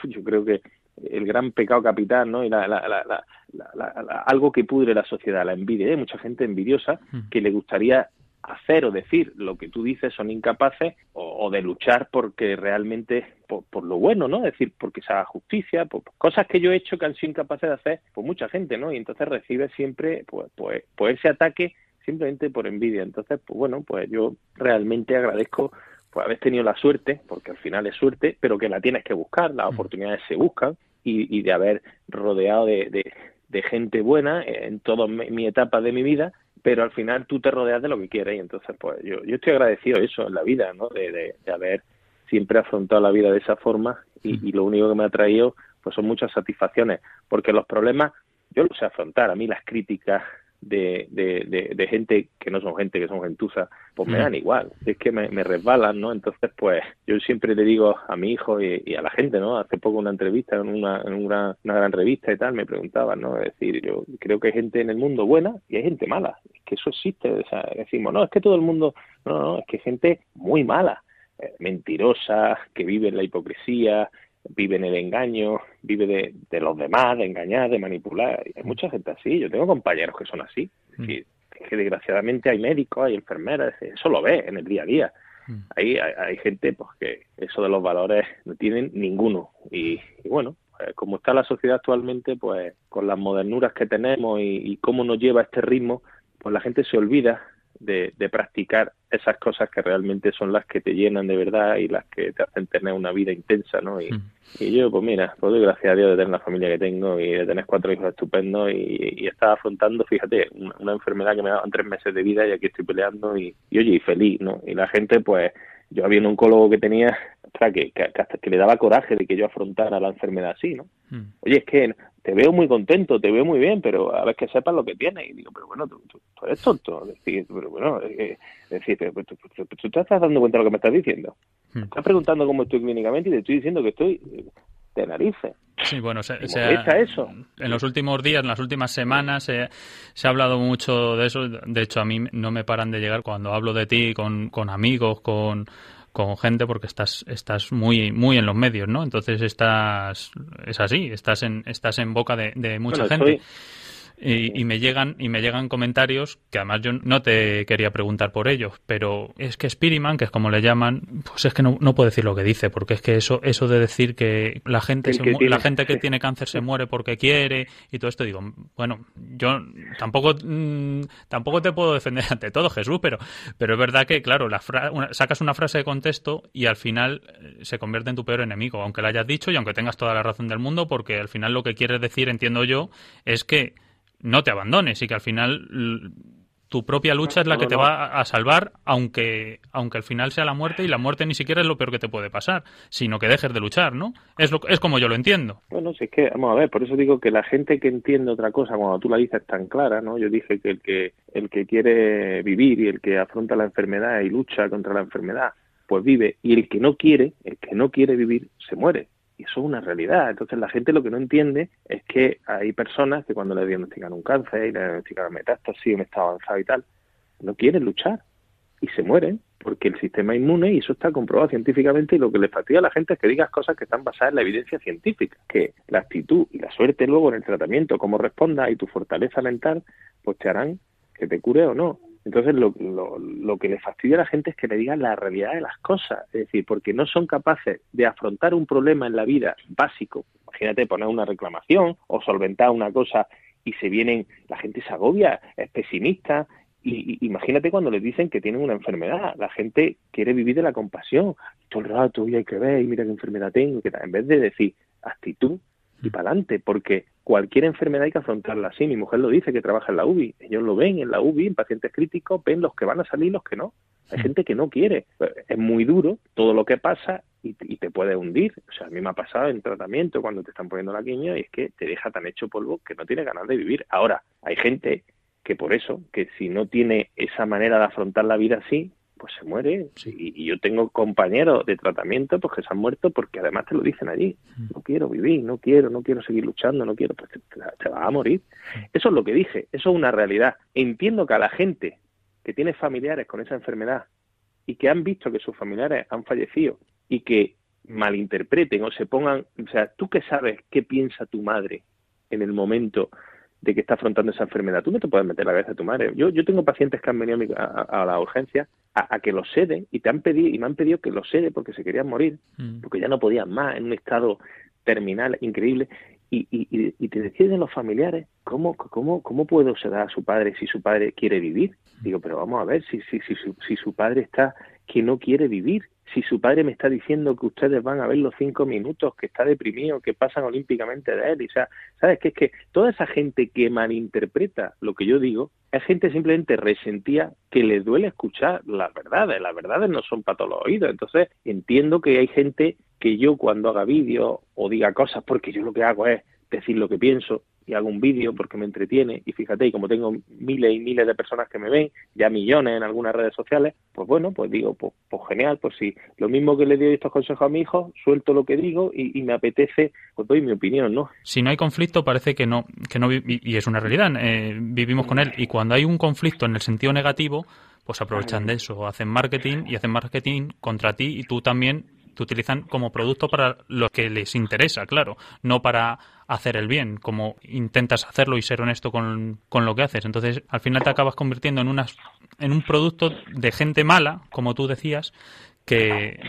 S11: yo creo que el gran pecado capital, ¿no? Y la, la, la, la- la- la- la- algo que pudre la sociedad, la envidia. Hay mucha gente envidiosa que le gustaría hacer o decir lo que tú dices son incapaces o, o de luchar porque realmente por, por lo bueno, ¿no? Es decir, porque se haga justicia, por por cosas que yo he hecho que han sido incapaces de hacer pues mucha gente, ¿no? Y entonces recibe siempre pues, pues, pues ese ataque simplemente por envidia. Entonces, pues bueno, pues yo realmente agradezco pues haber tenido la suerte, porque al final es suerte, pero que la tienes que buscar, las oportunidades se buscan y, y de haber rodeado de, de- de gente buena en toda mi etapa de mi vida, pero al final tú te rodeas de lo que quieres y entonces pues yo, yo estoy agradecido de eso en la vida, ¿no? De, de- de haber siempre afrontado la vida de esa forma y, y lo único que me ha traído pues son muchas satisfacciones, porque los problemas yo los sé afrontar, a mí las críticas de, de, de, de gente que no son gente, que son gentuza, pues me
S3: Mm.
S11: dan igual, es que me, me resbalan, ¿no? Entonces, pues yo siempre le digo a mi hijo y, y a la gente, ¿no? Hace poco una entrevista en una, en una, una gran revista y tal, me preguntaban, ¿no? Es decir, yo creo que hay gente en el mundo buena y hay gente mala, es que eso existe, o sea, decimos, no, es que todo el mundo, no, no, es que hay gente muy mala, eh, mentirosa, que vive en la hipocresía, vive en el engaño, vive de, de los demás, de engañar, de manipular. Y hay mucha gente así. Yo tengo compañeros que son así. Es decir, que desgraciadamente hay médicos, hay enfermeras, eso lo ves en el día a día. Ahí hay, hay gente pues que eso de los valores no tienen ninguno. Y, y bueno, eh, como está la sociedad actualmente, pues con las modernuras que tenemos y, y cómo nos lleva este ritmo, pues la gente se olvida de, de practicar esas cosas que realmente son las que te llenan de verdad y las que te hacen tener una vida intensa, ¿no? Y, y yo, pues mira, pues doy gracias a Dios de tener la familia que tengo y de tener cuatro hijos estupendos y, y estar afrontando, fíjate, una, una enfermedad que me daban tres meses de vida y aquí estoy peleando y, y oye, y feliz, ¿no? Y la gente, pues, yo había un oncólogo que tenía, ostras, que, que, que hasta que le daba coraje de que yo afrontara la enfermedad así, ¿no? Oye, es que te veo muy contento, te veo muy bien, pero a ver que sepas lo que tienes. Y digo, pero bueno, tú, tú- tú eres tonto. Decir, pero bueno, eh, decir, pero tú, te estás dando cuenta de lo que me estás diciendo. Estás preguntando cómo estoy clínicamente y te estoy diciendo que estoy eh, de narices.
S3: Sí, bueno, se,
S11: ¿Te
S3: se
S11: molesta
S3: ha-
S11: eso?
S3: en los últimos días, en las últimas semanas, se, se ha hablado mucho de eso. De hecho, a mí no me paran de llegar cuando hablo de ti con, con amigos, con, con gente, porque estás, estás muy, muy en los medios, ¿no? Entonces estás, es así, estás en, estás en boca de, de mucha
S11: Bueno,
S3: gente.
S11: estoy-
S3: Y, y me llegan y me llegan comentarios que además yo no te quería preguntar por ellos, pero es que Spiriman, que es como le llaman, pues es que no, no puedo decir lo que dice, porque es que eso eso de decir que la gente se
S11: que tiene-
S3: la gente que tiene cáncer se muere porque quiere y todo esto digo, bueno, yo tampoco mm, tampoco te puedo defender ante todo, Jesús, pero pero es verdad que claro, la fra- una- sacas una frase de contexto y al final eh, se convierte en tu peor enemigo, aunque la hayas dicho y aunque tengas toda la razón del mundo, porque al final lo que quieres decir, entiendo yo, es que no te abandones y que al final tu propia lucha es la que te va a a salvar, aunque aunque al final sea la muerte y la muerte ni siquiera es lo peor que te puede pasar, sino que dejes de luchar, ¿no? Es lo, es como yo lo entiendo.
S11: Bueno, si es que, vamos a ver, por eso digo que la gente que entiende otra cosa, cuando tú la dices tan clara, ¿no? Yo dije que el que, el que quiere vivir y el que afronta la enfermedad y lucha contra la enfermedad, pues vive, y el que no quiere, el que no quiere vivir, se muere. Y eso es una realidad. Entonces la gente lo que no entiende es que hay personas que cuando le diagnostican un cáncer y le diagnostican metástasis, un estado avanzado y tal, no quieren luchar y se mueren porque el sistema inmune, y eso está comprobado científicamente, y lo que le fastidia a la gente es que digas cosas que están basadas en la evidencia científica, que la actitud y la suerte luego en el tratamiento, cómo responda y tu fortaleza mental, pues te harán que te cure o no. Entonces lo, lo, que le fastidia a la gente es que le digan la realidad de las cosas, es decir, porque no son capaces de afrontar un problema en la vida básico, imagínate poner una reclamación o solventar una cosa y se vienen, la gente se agobia, es pesimista, y, imagínate cuando les dicen que tienen una enfermedad, la gente quiere vivir de la compasión, todo el rato, y hay que ver, y mira qué enfermedad tengo, que en vez de decir actitud y para adelante, porque cualquier enfermedad hay que afrontarla así. Mi mujer lo dice que trabaja en la UBI, ellos lo ven en la UBI, en pacientes críticos, ven los que van a salir y los que no. Hay gente que no quiere. Es muy duro todo lo que pasa y, y te puede hundir. O sea, a mí me ha pasado en tratamiento cuando te están poniendo la quimio y es que te deja tan hecho polvo que no tienes ganas de vivir. Ahora, hay gente que por eso, que si no tiene esa manera de afrontar la vida así, pues se muere. Y, y yo tengo compañeros de tratamiento pues que se han muerto porque además te lo dicen allí. No quiero vivir, no quiero, no quiero seguir luchando, no quiero, pues te, te- te vas a morir. Eso es lo que dije, eso es una realidad. Entiendo que a la gente que tiene familiares con esa enfermedad y que han visto que sus familiares han fallecido y que malinterpreten o se pongan, o sea, tú que sabes qué piensa tu madre en el momento de que está afrontando esa enfermedad, tú no te puedes meter la cabeza de tu madre. Yo, yo tengo pacientes que han venido a, a- a la urgencia a, a que los ceden y te han pedido y me han pedido que los cede porque se querían morir, porque ya no podían más en un estado terminal increíble. Y, y, y- y te deciden los familiares cómo cómo cómo puedo sedar a su padre si su padre quiere vivir digo pero vamos a ver si si si, su- si su padre está que no quiere vivir si su padre me está diciendo que ustedes van a ver los cinco minutos que está deprimido que pasan olímpicamente de él y sea sabes que es que toda esa gente que malinterpreta lo que yo digo es gente simplemente resentía que les duele escuchar las verdades. Las verdades no son para todos los oídos. Entonces entiendo que hay gente que yo cuando haga vídeos o diga cosas, porque yo lo que hago es decir lo que pienso y hago un vídeo porque me entretiene y fíjate, y como tengo miles y miles de personas que me ven, ya millones en algunas redes sociales, pues bueno, pues digo, pues, pues genial, pues sí, lo mismo que le doy estos consejos a mi hijo, suelto lo que digo y, y me apetece, pues doy mi opinión, ¿no?
S3: Si no hay conflicto parece que no que no y es una realidad, eh, vivimos con él y cuando hay un conflicto en el sentido negativo, pues aprovechan de eso, hacen marketing y hacen marketing contra ti y tú también utilizan como producto para lo que les interesa, claro, no para hacer el bien, como intentas hacerlo y ser honesto con, con lo que haces. Entonces, al final te acabas convirtiendo en, unas, en un producto de gente mala, como tú decías, que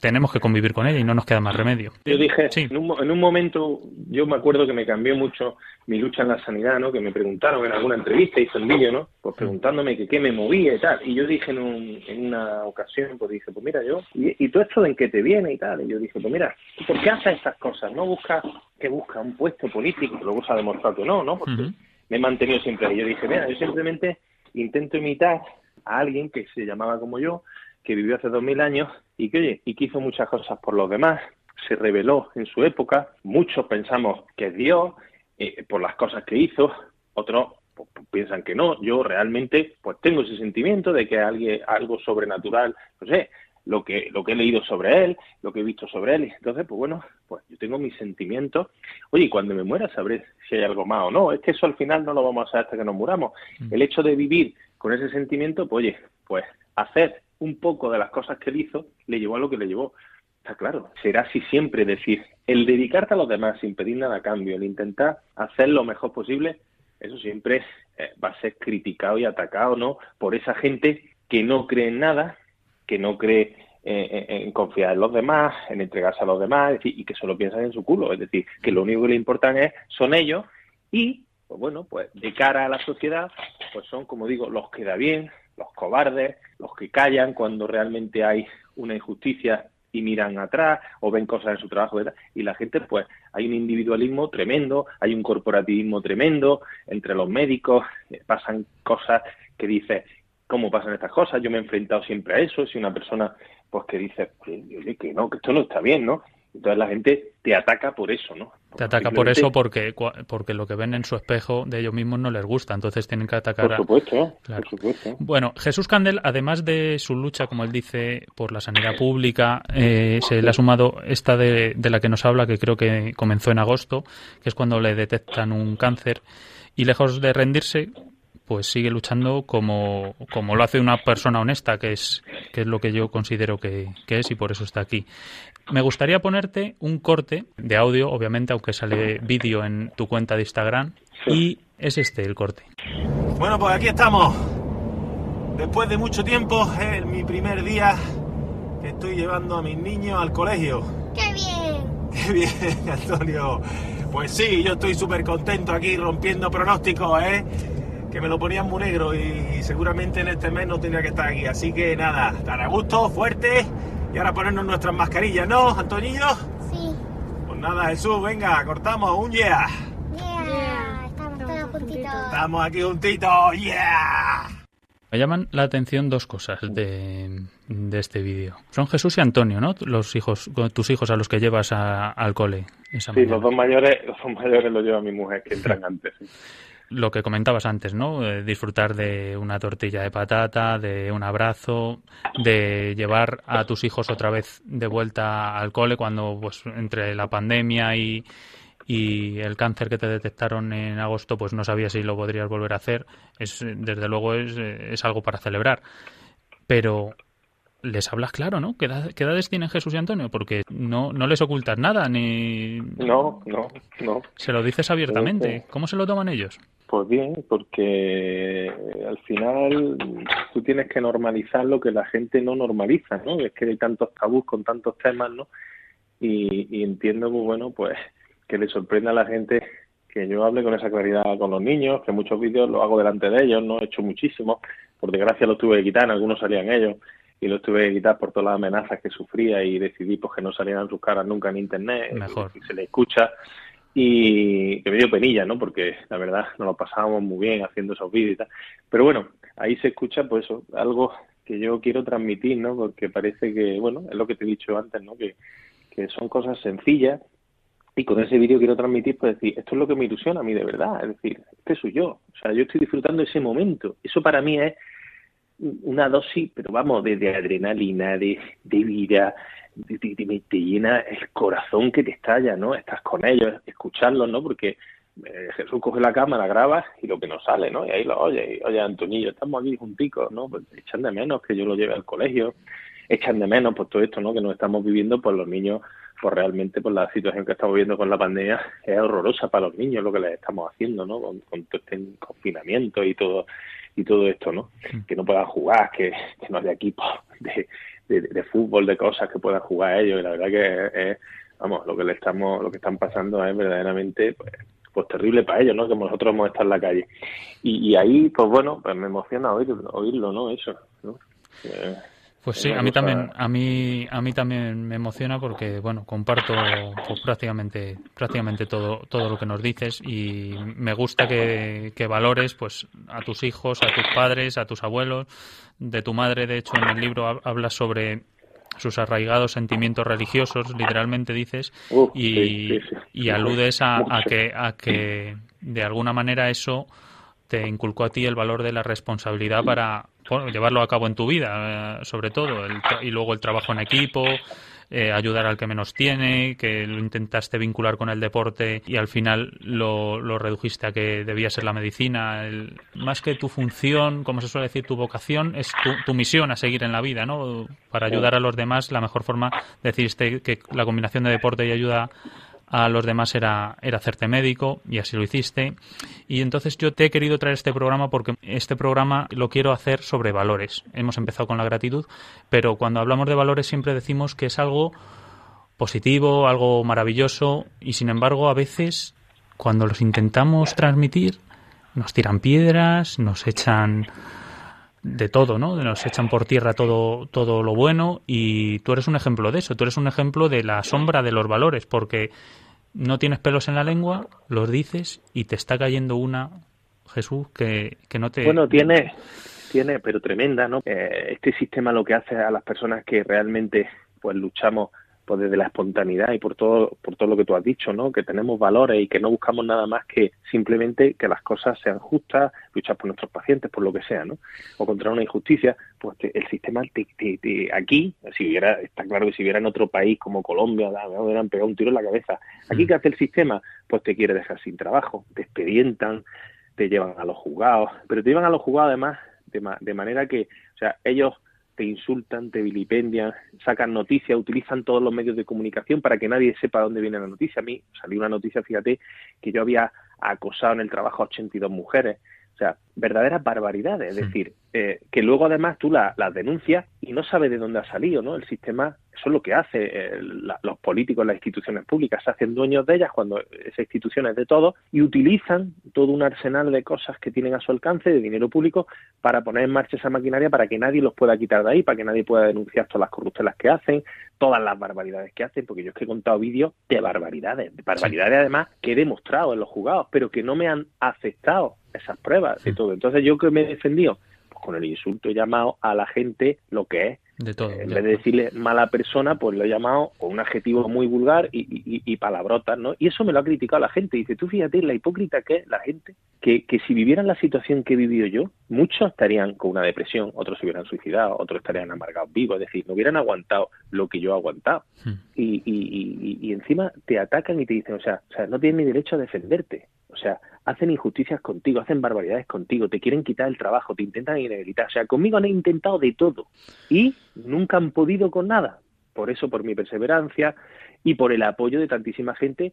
S3: tenemos que convivir con ella y no nos queda más remedio.
S11: Yo dije, en, un, en un momento, yo me acuerdo que me cambió mucho mi lucha en la sanidad, ¿no? Que me preguntaron en alguna entrevista, hice un vídeo, ¿no? Pues preguntándome que qué me movía y tal. Y yo dije en, un- en una ocasión, pues dije, pues mira, yo, ¿y, y todo esto de en qué te viene y tal? Y yo dije, pues mira, ¿tú ¿por qué haces estas cosas? ¿No buscas, que busca un puesto político? Luego se ha demostrado que no, ¿no? Porque me he mantenido siempre ahí. Yo dije, mira, yo simplemente intento imitar a alguien que se llamaba como yo, que vivió hace dos mil años y que, oye, y que hizo muchas cosas por los demás, se reveló en su época, muchos pensamos que es Dios eh, por las cosas que hizo, otros pues, pues, piensan que no, yo realmente pues tengo ese sentimiento de que alguien, algo sobrenatural, no sé, lo que, lo que he leído sobre él, lo que he visto sobre él, entonces pues bueno, pues yo tengo mis sentimientos, oye, y cuando me muera sabré si hay algo más o no, es que eso al final no lo vamos a saber hasta que nos muramos, el hecho de vivir con ese sentimiento, pues oye, pues hacer un poco de las cosas que él hizo le llevó a lo que le llevó. Está claro, será así siempre, decir, el dedicarte a los demás sin pedir nada a cambio, el intentar hacer lo mejor posible, eso siempre eh, va a ser criticado y atacado, ¿no? Por esa gente que no cree en nada, que no cree eh, en, en confiar en los demás, en entregarse a los demás, es decir, y que solo piensan en su culo, es decir, que lo único que le importan es son ellos y, pues bueno, pues de cara a la sociedad, pues son, como digo, los que da bien, los cobardes, los que callan cuando realmente hay una injusticia y miran atrás o ven cosas en su trabajo y la gente pues hay un individualismo tremendo hay un corporativismo tremendo entre los médicos eh, pasan cosas que dices cómo pasan estas cosas yo me he enfrentado siempre a eso si una persona pues que dice que no que esto no está bien no entonces la gente te ataca por eso no
S3: Te ataca por eso porque, porque lo que ven en su espejo de ellos mismos no les gusta, entonces tienen que atacar
S11: por
S3: a...
S11: supuesto
S3: Claro.
S11: por supuesto
S3: Bueno, Jesús Candel, además de su lucha, como él dice, por la sanidad pública, eh, se le ha sumado esta de, de la que nos habla, que creo que comenzó en agosto, que es cuando le detectan un cáncer, y lejos de rendirse, pues sigue luchando como, como lo hace una persona honesta, que es, que es lo que yo considero que, que es, y por eso está aquí. Me gustaría ponerte un corte de audio, obviamente, aunque sale vídeo en tu cuenta de Instagram, y es este el corte.
S12: Bueno, pues aquí estamos. Después de mucho tiempo, es mi primer día que estoy llevando a mis niños al colegio.
S13: ¡Qué bien!
S12: ¡Qué bien, Antonio! Pues sí, yo estoy súper contento aquí rompiendo pronósticos, ¿eh? Que me lo ponían muy negro y seguramente en este mes no tenía que estar aquí. Así que nada, tan a gusto, fuerte. Y ahora ponernos nuestras mascarillas, ¿no, Antonillo?
S13: Sí.
S12: Pues nada, Jesús, venga, cortamos, un yeah.
S13: Yeah. Estamos todos juntitos.
S12: Estamos aquí juntitos, yeah.
S3: Me llaman la atención dos cosas de, de este vídeo. Son Jesús y Antonio, ¿no? Los hijos, tus hijos a los que llevas a- al cole esa
S11: sí
S3: mañana.
S11: los dos mayores los dos mayores los lleva mi mujer que entran antes sí.
S3: Lo que comentabas antes, ¿no? Eh, disfrutar de una tortilla de patata, de un abrazo, de llevar a tus hijos otra vez de vuelta al cole cuando, pues, entre la pandemia y, y el cáncer que te detectaron en agosto, pues no sabías si lo podrías volver a hacer. Es, desde luego es, es algo para celebrar. Pero les hablas claro, ¿no? ¿Qué, edad- qué edades tienen Jesús y Antonio? Porque no, no les ocultas nada, ni
S11: no no no
S3: se lo dices abiertamente. ¿Cómo se lo toman ellos?
S11: Pues bien, porque al final tú tienes que normalizar lo que la gente no normaliza, ¿no? Es que hay tantos tabús con tantos temas, ¿no? Y, y entiendo, pues bueno, pues que le sorprenda a la gente que yo hable con esa claridad con los niños, que muchos vídeos los hago delante de ellos, no he hecho muchísimos, por desgracia los tuve que quitar, en algunos salían ellos, y los tuve que quitar por todas las amenazas que sufría y decidí pues que no salieran sus caras nunca en internet,
S3: Mejor.
S11: y se le escucha y que me dio penilla, ¿no? Porque la verdad nos lo pasábamos muy bien haciendo esos vídeos y tal. Pero bueno, ahí se escucha pues eso, algo que yo quiero transmitir, ¿no? Porque parece que, bueno, es lo que te he dicho antes, ¿no? Que, que son cosas sencillas y con ese vídeo quiero transmitir, pues decir, esto es lo que me ilusiona a mí de verdad, es decir, este soy yo, o sea, yo estoy disfrutando ese momento. Eso para mí es una dosis, pero vamos, de, adrenalina, de, de vida, de- te llena el corazón que te estalla, ¿no? Estás con ellos, escucharlos, ¿no? Porque eh, Jesús coge la cámara, graba y lo que nos sale, ¿no? Y ahí lo oye, y, oye, Antonillo, estamos aquí junticos, ¿no? Pues echan de menos que yo lo lleve al colegio, echan de menos pues todo esto, ¿no? Que nos estamos viviendo, pues los niños, pues realmente pues la situación que estamos viviendo con la pandemia es horrorosa para los niños lo que les estamos haciendo, ¿no? Con, con todo este confinamiento y todo y todo esto, ¿no? Que no puedan jugar, que, que no haya equipos de, de, de fútbol, de cosas que puedan jugar ellos. Y la verdad que es, es, vamos, lo que le estamos, lo que están pasando es verdaderamente pues, pues terrible para ellos, ¿no? Que nosotros hemos estado en la calle. Y, y ahí, pues bueno, pues me emociona oírlo, oírlo ¿no? Eso, ¿no? Eh,
S3: Pues
S11: es
S3: sí, a mí también, a mí, a mí también me emociona porque, bueno, comparto pues, prácticamente, prácticamente todo, todo lo que nos dices y me gusta que, que valores, pues, a tus hijos, a tus padres, a tus abuelos, de tu madre, de hecho, en el libro hab- hablas sobre sus arraigados sentimientos religiosos, literalmente dices, y,
S11: sí, sí, sí.
S3: y aludes a, que, a que de alguna manera eso te inculcó a ti el valor de la responsabilidad para bueno, llevarlo a cabo en tu vida, eh, sobre todo, el y luego el trabajo en equipo, eh, ayudar al que menos tiene, que lo intentaste vincular con el deporte y al final lo, lo redujiste a que debía ser la medicina. El- más que tu función, como se suele decir, tu vocación, es tu, tu misión a seguir en la vida, ¿no? Para ayudar a los demás, la mejor forma, decidiste que la combinación de deporte y ayuda a los demás era, era hacerte médico y así lo hiciste. Y entonces yo te he querido traer este programa porque este programa lo quiero hacer sobre valores. Hemos empezado con la gratitud, pero cuando hablamos de valores siempre decimos que es algo positivo, algo maravilloso y sin embargo a veces cuando los intentamos transmitir nos tiran piedras, nos echan de todo, ¿no? Nos echan por tierra todo, todo lo bueno y tú eres un ejemplo de eso, tú eres un ejemplo de la sombra de los valores, porque no tienes pelos en la lengua, los dices y te está cayendo una, Jesús, que, que no te...
S11: Bueno, tiene, tiene, pero tremenda, ¿no? Eh, este sistema lo que hace a las personas que realmente pues luchamos pues desde la espontaneidad y por todo por todo lo que tú has dicho, ¿no? Que tenemos valores y que no buscamos nada más que simplemente que las cosas sean justas, luchar por nuestros pacientes, por lo que sea, ¿no? O contra una injusticia, pues te- el sistema te, te- aquí, si hubiera, está claro que si hubiera en otro país como Colombia, me hubieran pegado un tiro en la cabeza. Aquí qué hace el sistema, pues te quiere dejar sin trabajo, te expedientan, te llevan a los juzgados, pero te llevan a los juzgados además de, ma- de manera que, o sea, ellos te insultan, te vilipendian, sacan noticias, utilizan todos los medios de comunicación para que nadie sepa dónde viene la noticia. A mí salió una noticia, fíjate, que yo había acosado en el trabajo a 82 mujeres. O sea, verdaderas barbaridades. Es decir, eh, que luego además tú la- las denuncias y no sabes de dónde ha salido, ¿no? El sistema, eso es lo que hace eh, la- los políticos, las instituciones públicas, se hacen dueños de ellas cuando esa institución es de todos y utilizan todo un arsenal de cosas que tienen a su alcance, de dinero público, para poner en marcha esa maquinaria para que nadie los pueda quitar de ahí, para que nadie pueda denunciar todas las corruptelas que hacen, todas las barbaridades que hacen, porque yo es que he contado vídeos de barbaridades, de barbaridades además que he demostrado en los juzgados, pero que no me han aceptado esas pruebas. De todo. Entonces yo que me he defendido pues con el insulto he llamado a la gente lo que es.
S3: De todo.
S11: En vez de decirle mala persona, pues lo he llamado con un adjetivo muy vulgar y, y- y palabrotas, ¿no? Y eso me lo ha criticado la gente. Dice, tú fíjate la hipócrita que es la gente, que, que si vivieran la situación que he vivido yo, muchos estarían con una depresión, otros se hubieran suicidado, otros estarían amargados vivos, es decir, no hubieran aguantado lo que yo he aguantado. Y- y- y encima te atacan y te dicen, o sea, o sea, no tienes ni derecho a defenderte. O sea, hacen injusticias contigo, hacen barbaridades contigo, te quieren quitar el trabajo, te intentan inhabilitar. O sea, conmigo han intentado de todo y nunca han podido con nada. Por eso, por mi perseverancia y por el apoyo de tantísima gente,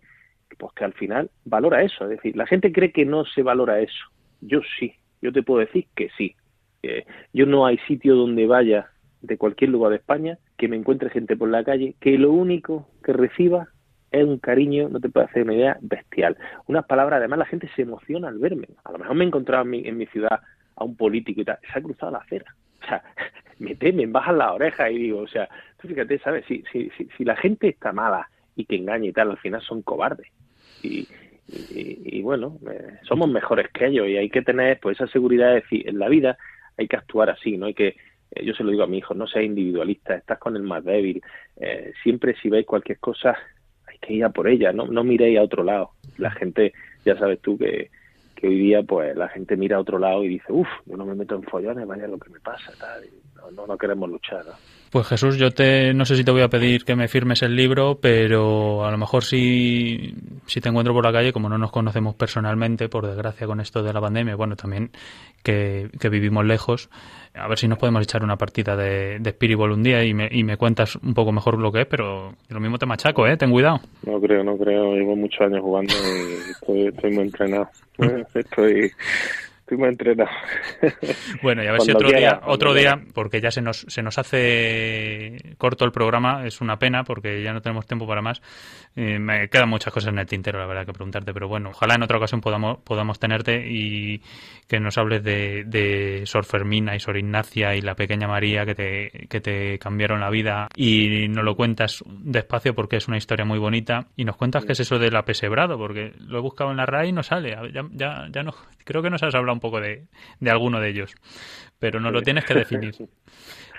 S11: pues que al final valora eso. Es decir, la gente cree que no se valora eso. Yo sí, yo te puedo decir que sí. Eh, yo no hay sitio donde vaya de cualquier lugar de España que me encuentre gente por la calle que lo único que reciba es un cariño, no te puedo hacer una idea, bestial. Unas palabras, además la gente se emociona al verme. A lo mejor me he encontrado en mi, en mi ciudad a un político y tal, se ha cruzado la acera. O sea, me temen, bajan las orejas y digo, o sea, tú fíjate, ¿sabes? Si, si, si, si la gente está mala y que engaña y tal, al final son cobardes. Y, y, bueno, eh, somos mejores que ellos y hay que tener pues esa seguridad de decir, en la vida hay que actuar así, ¿no? Hay que, eh, yo se lo digo a mi hijo, no seas individualista, estás con el más débil. Eh, siempre si veis cualquier cosa, que ir a por ella, no, no miréis a otro lado. La gente, ya sabes tú que, que hoy día pues la gente mira a otro lado y dice, uff, yo no me meto en follones, vaya lo que me pasa, tal. y no, no, no queremos luchar, ¿no?
S3: Pues Jesús, yo te no sé si te voy a pedir que me firmes el libro, pero a lo mejor si, si te encuentro por la calle, como no nos conocemos personalmente, por desgracia con esto de la pandemia, bueno, también que, que vivimos lejos, a ver si nos podemos echar una partida de, de Spiriball un día y me, y me cuentas un poco mejor lo que es, pero lo mismo te machaco, ¿eh? Ten cuidado.
S11: No creo, no creo. Llevo muchos años jugando y estoy, estoy muy entrenado. Estoy, estoy muy entrenado.
S3: Bueno, y a ver si otro
S11: quiera,
S3: día, otro
S11: quiera.
S3: día, porque ya se nos, se nos hace corto el programa, es una pena porque ya no tenemos tiempo para más. Eh, me quedan muchas cosas en el tintero, la verdad, que preguntarte, pero bueno, ojalá en otra ocasión podamos, podamos tenerte y que nos hables de, de Sor Fermina y Sor Ignacia y la pequeña María que te, que te cambiaron la vida y nos lo cuentas despacio porque es una historia muy bonita y nos cuentas qué es eso del apesebrado, porque lo he buscado en la RAI y no sale, ya, ya, ya no, creo que nos has hablado un poco de, de alguno de ellos, pero nos lo tienes que definir.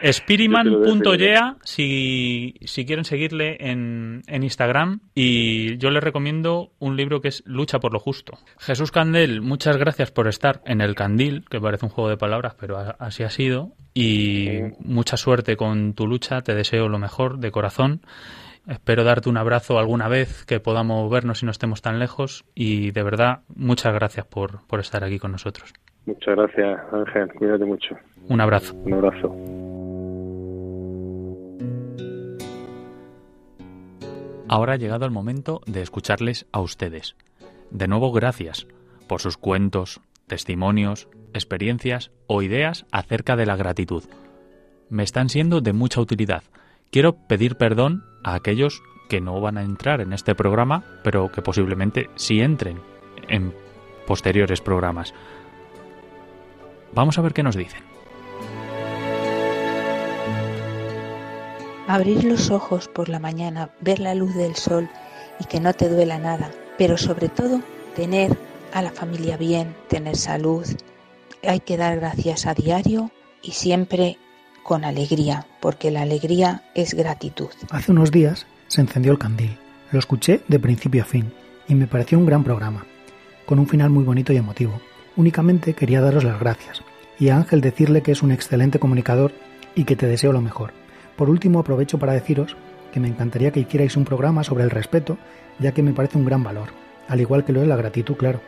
S3: Spiriman.yea si, si quieren seguirle en, en Instagram y yo les recomiendo un libro que es Lucha por lo Justo. Jesús Candel, muchas gracias por estar en el Candil, que parece un juego de palabras, pero así ha sido. Y mucha suerte con tu lucha, te deseo lo mejor de corazón. Espero darte un abrazo alguna vez que podamos vernos y no estemos tan lejos. Y de verdad, muchas gracias por, por estar aquí con nosotros.
S11: Muchas gracias, Ángel. Cuídate mucho.
S3: Un abrazo.
S11: Un abrazo.
S3: Ahora ha llegado el momento de escucharles a ustedes. De nuevo, gracias por sus cuentos, testimonios, experiencias o ideas acerca de la gratitud. Me están siendo de mucha utilidad. Quiero pedir perdón a aquellos que no van a entrar en este programa, pero que posiblemente sí entren en posteriores programas. Vamos a ver qué nos dicen.
S14: Abrir los ojos por la mañana, ver la luz del sol y que no te duela nada, pero sobre todo tener a la familia bien, tener salud. Hay que dar gracias a diario y siempre con alegría, porque la alegría es gratitud.
S15: Hace unos días se encendió el candil. Lo escuché de principio a fin y me pareció un gran programa, con un final muy bonito y emotivo. Únicamente quería daros las gracias y a Ángel decirle que es un excelente comunicador y que te deseo lo mejor. Por último, aprovecho para deciros que me encantaría que hicierais un programa sobre el respeto, ya que me parece un gran valor, al igual que lo es la gratitud, claro.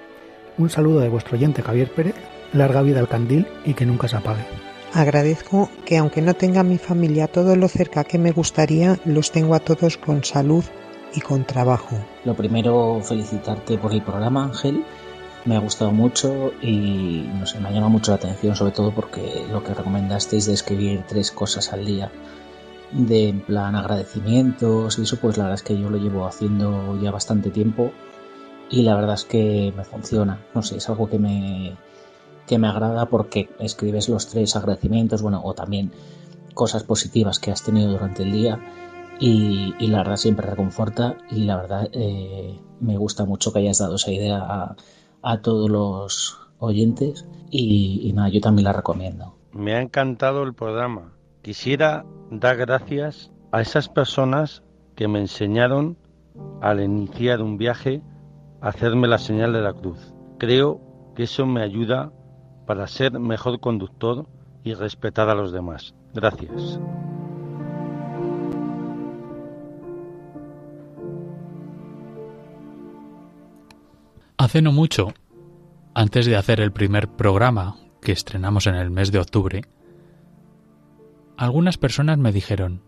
S15: Un saludo de vuestro oyente Javier Pérez, larga vida al candil y que nunca se apague.
S16: Agradezco que aunque no tenga a mi familia todo lo cerca que me gustaría, los tengo a todos con salud y con trabajo.
S17: Lo primero, felicitarte por el programa, Ángel. Me ha gustado mucho y no sé, me ha llamado mucho la atención, sobre todo porque lo que recomendasteis de escribir tres cosas al día, de en plan agradecimientos y eso, pues la verdad es que yo lo llevo haciendo ya bastante tiempo y la verdad es que me funciona. No sé, es algo que me, que me agrada porque escribes los tres agradecimientos, bueno, o también cosas positivas que has tenido durante el día y, la verdad siempre reconforta y la verdad eh, me gusta mucho que hayas dado esa idea a, a todos los oyentes y, y nada, yo también la recomiendo.
S18: Me ha encantado el programa. Quisiera dar gracias a esas personas que me enseñaron al iniciar un viaje a hacerme la señal de la cruz. Creo que eso me ayuda para ser mejor conductor y respetar a los demás. Gracias.
S3: Hace no mucho, antes de hacer el primer programa que estrenamos en el mes de octubre, algunas personas me dijeron,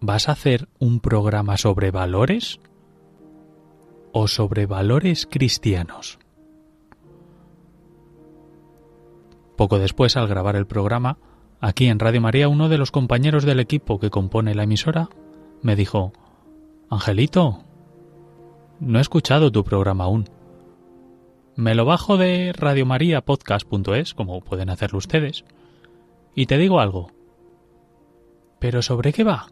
S3: ¿vas a hacer un programa sobre valores o sobre valores cristianos? Poco después, al grabar el programa, aquí en Radio María, uno de los compañeros del equipo que compone la emisora me dijo, Angelito, no he escuchado tu programa aún. Me lo bajo de radiomariapodcast.es, como pueden hacerlo ustedes, y te digo algo. ¿Pero sobre qué va?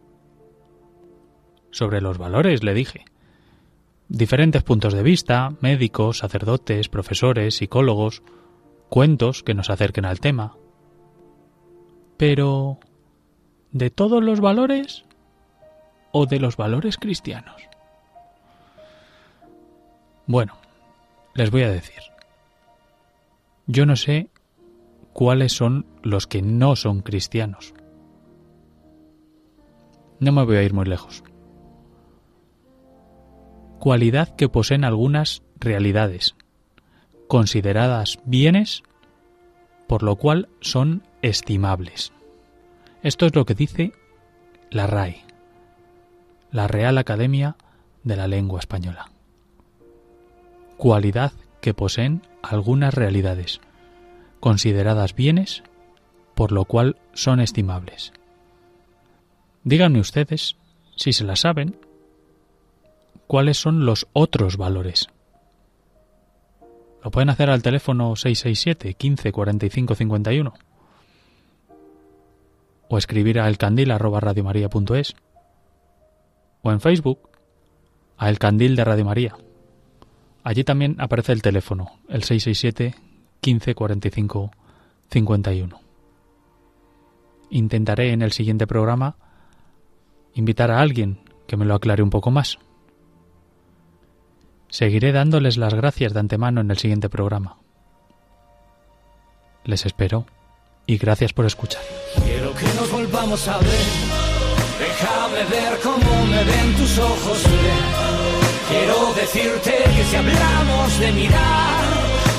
S3: Sobre los valores, le dije. Diferentes puntos de vista, médicos, sacerdotes, profesores, psicólogos, cuentos que nos acerquen al tema. Pero... ¿De todos los valores o de los valores cristianos? Bueno, les voy a decir. Yo no sé cuáles son los que no son cristianos. No me voy a ir muy lejos. Cualidad que poseen algunas realidades, consideradas bienes, por lo cual son estimables. Esto es lo que dice la RAE, la Real Academia de la Lengua Española. Cualidad que poseen algunas realidades, consideradas bienes, por lo cual son estimables. Díganme ustedes, si se la saben, cuáles son los otros valores. Lo pueden hacer al teléfono 667 15 45 51 o escribir a elcandil@radiomaria.es o en Facebook a El Candil de Radio María. Allí también aparece el teléfono, el 667 15 45 51. Intentaré en el siguiente programa invitar a alguien que me lo aclare un poco más. Seguiré dándoles las gracias de antemano en el siguiente programa. Les espero y gracias por escuchar.
S4: Quiero que nos volvamos a ver. Déjame ver cómo me ven tus ojos. Quiero decirte que si hablamos de mirar,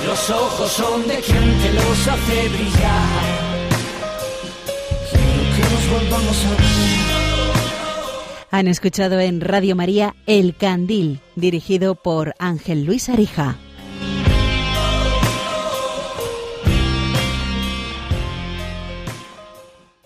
S4: los ojos son de quien te los hace brillar. Quiero que nos volvamos a ver.
S1: Han escuchado en Radio María El Candil, dirigido por Ángel Luis Arija.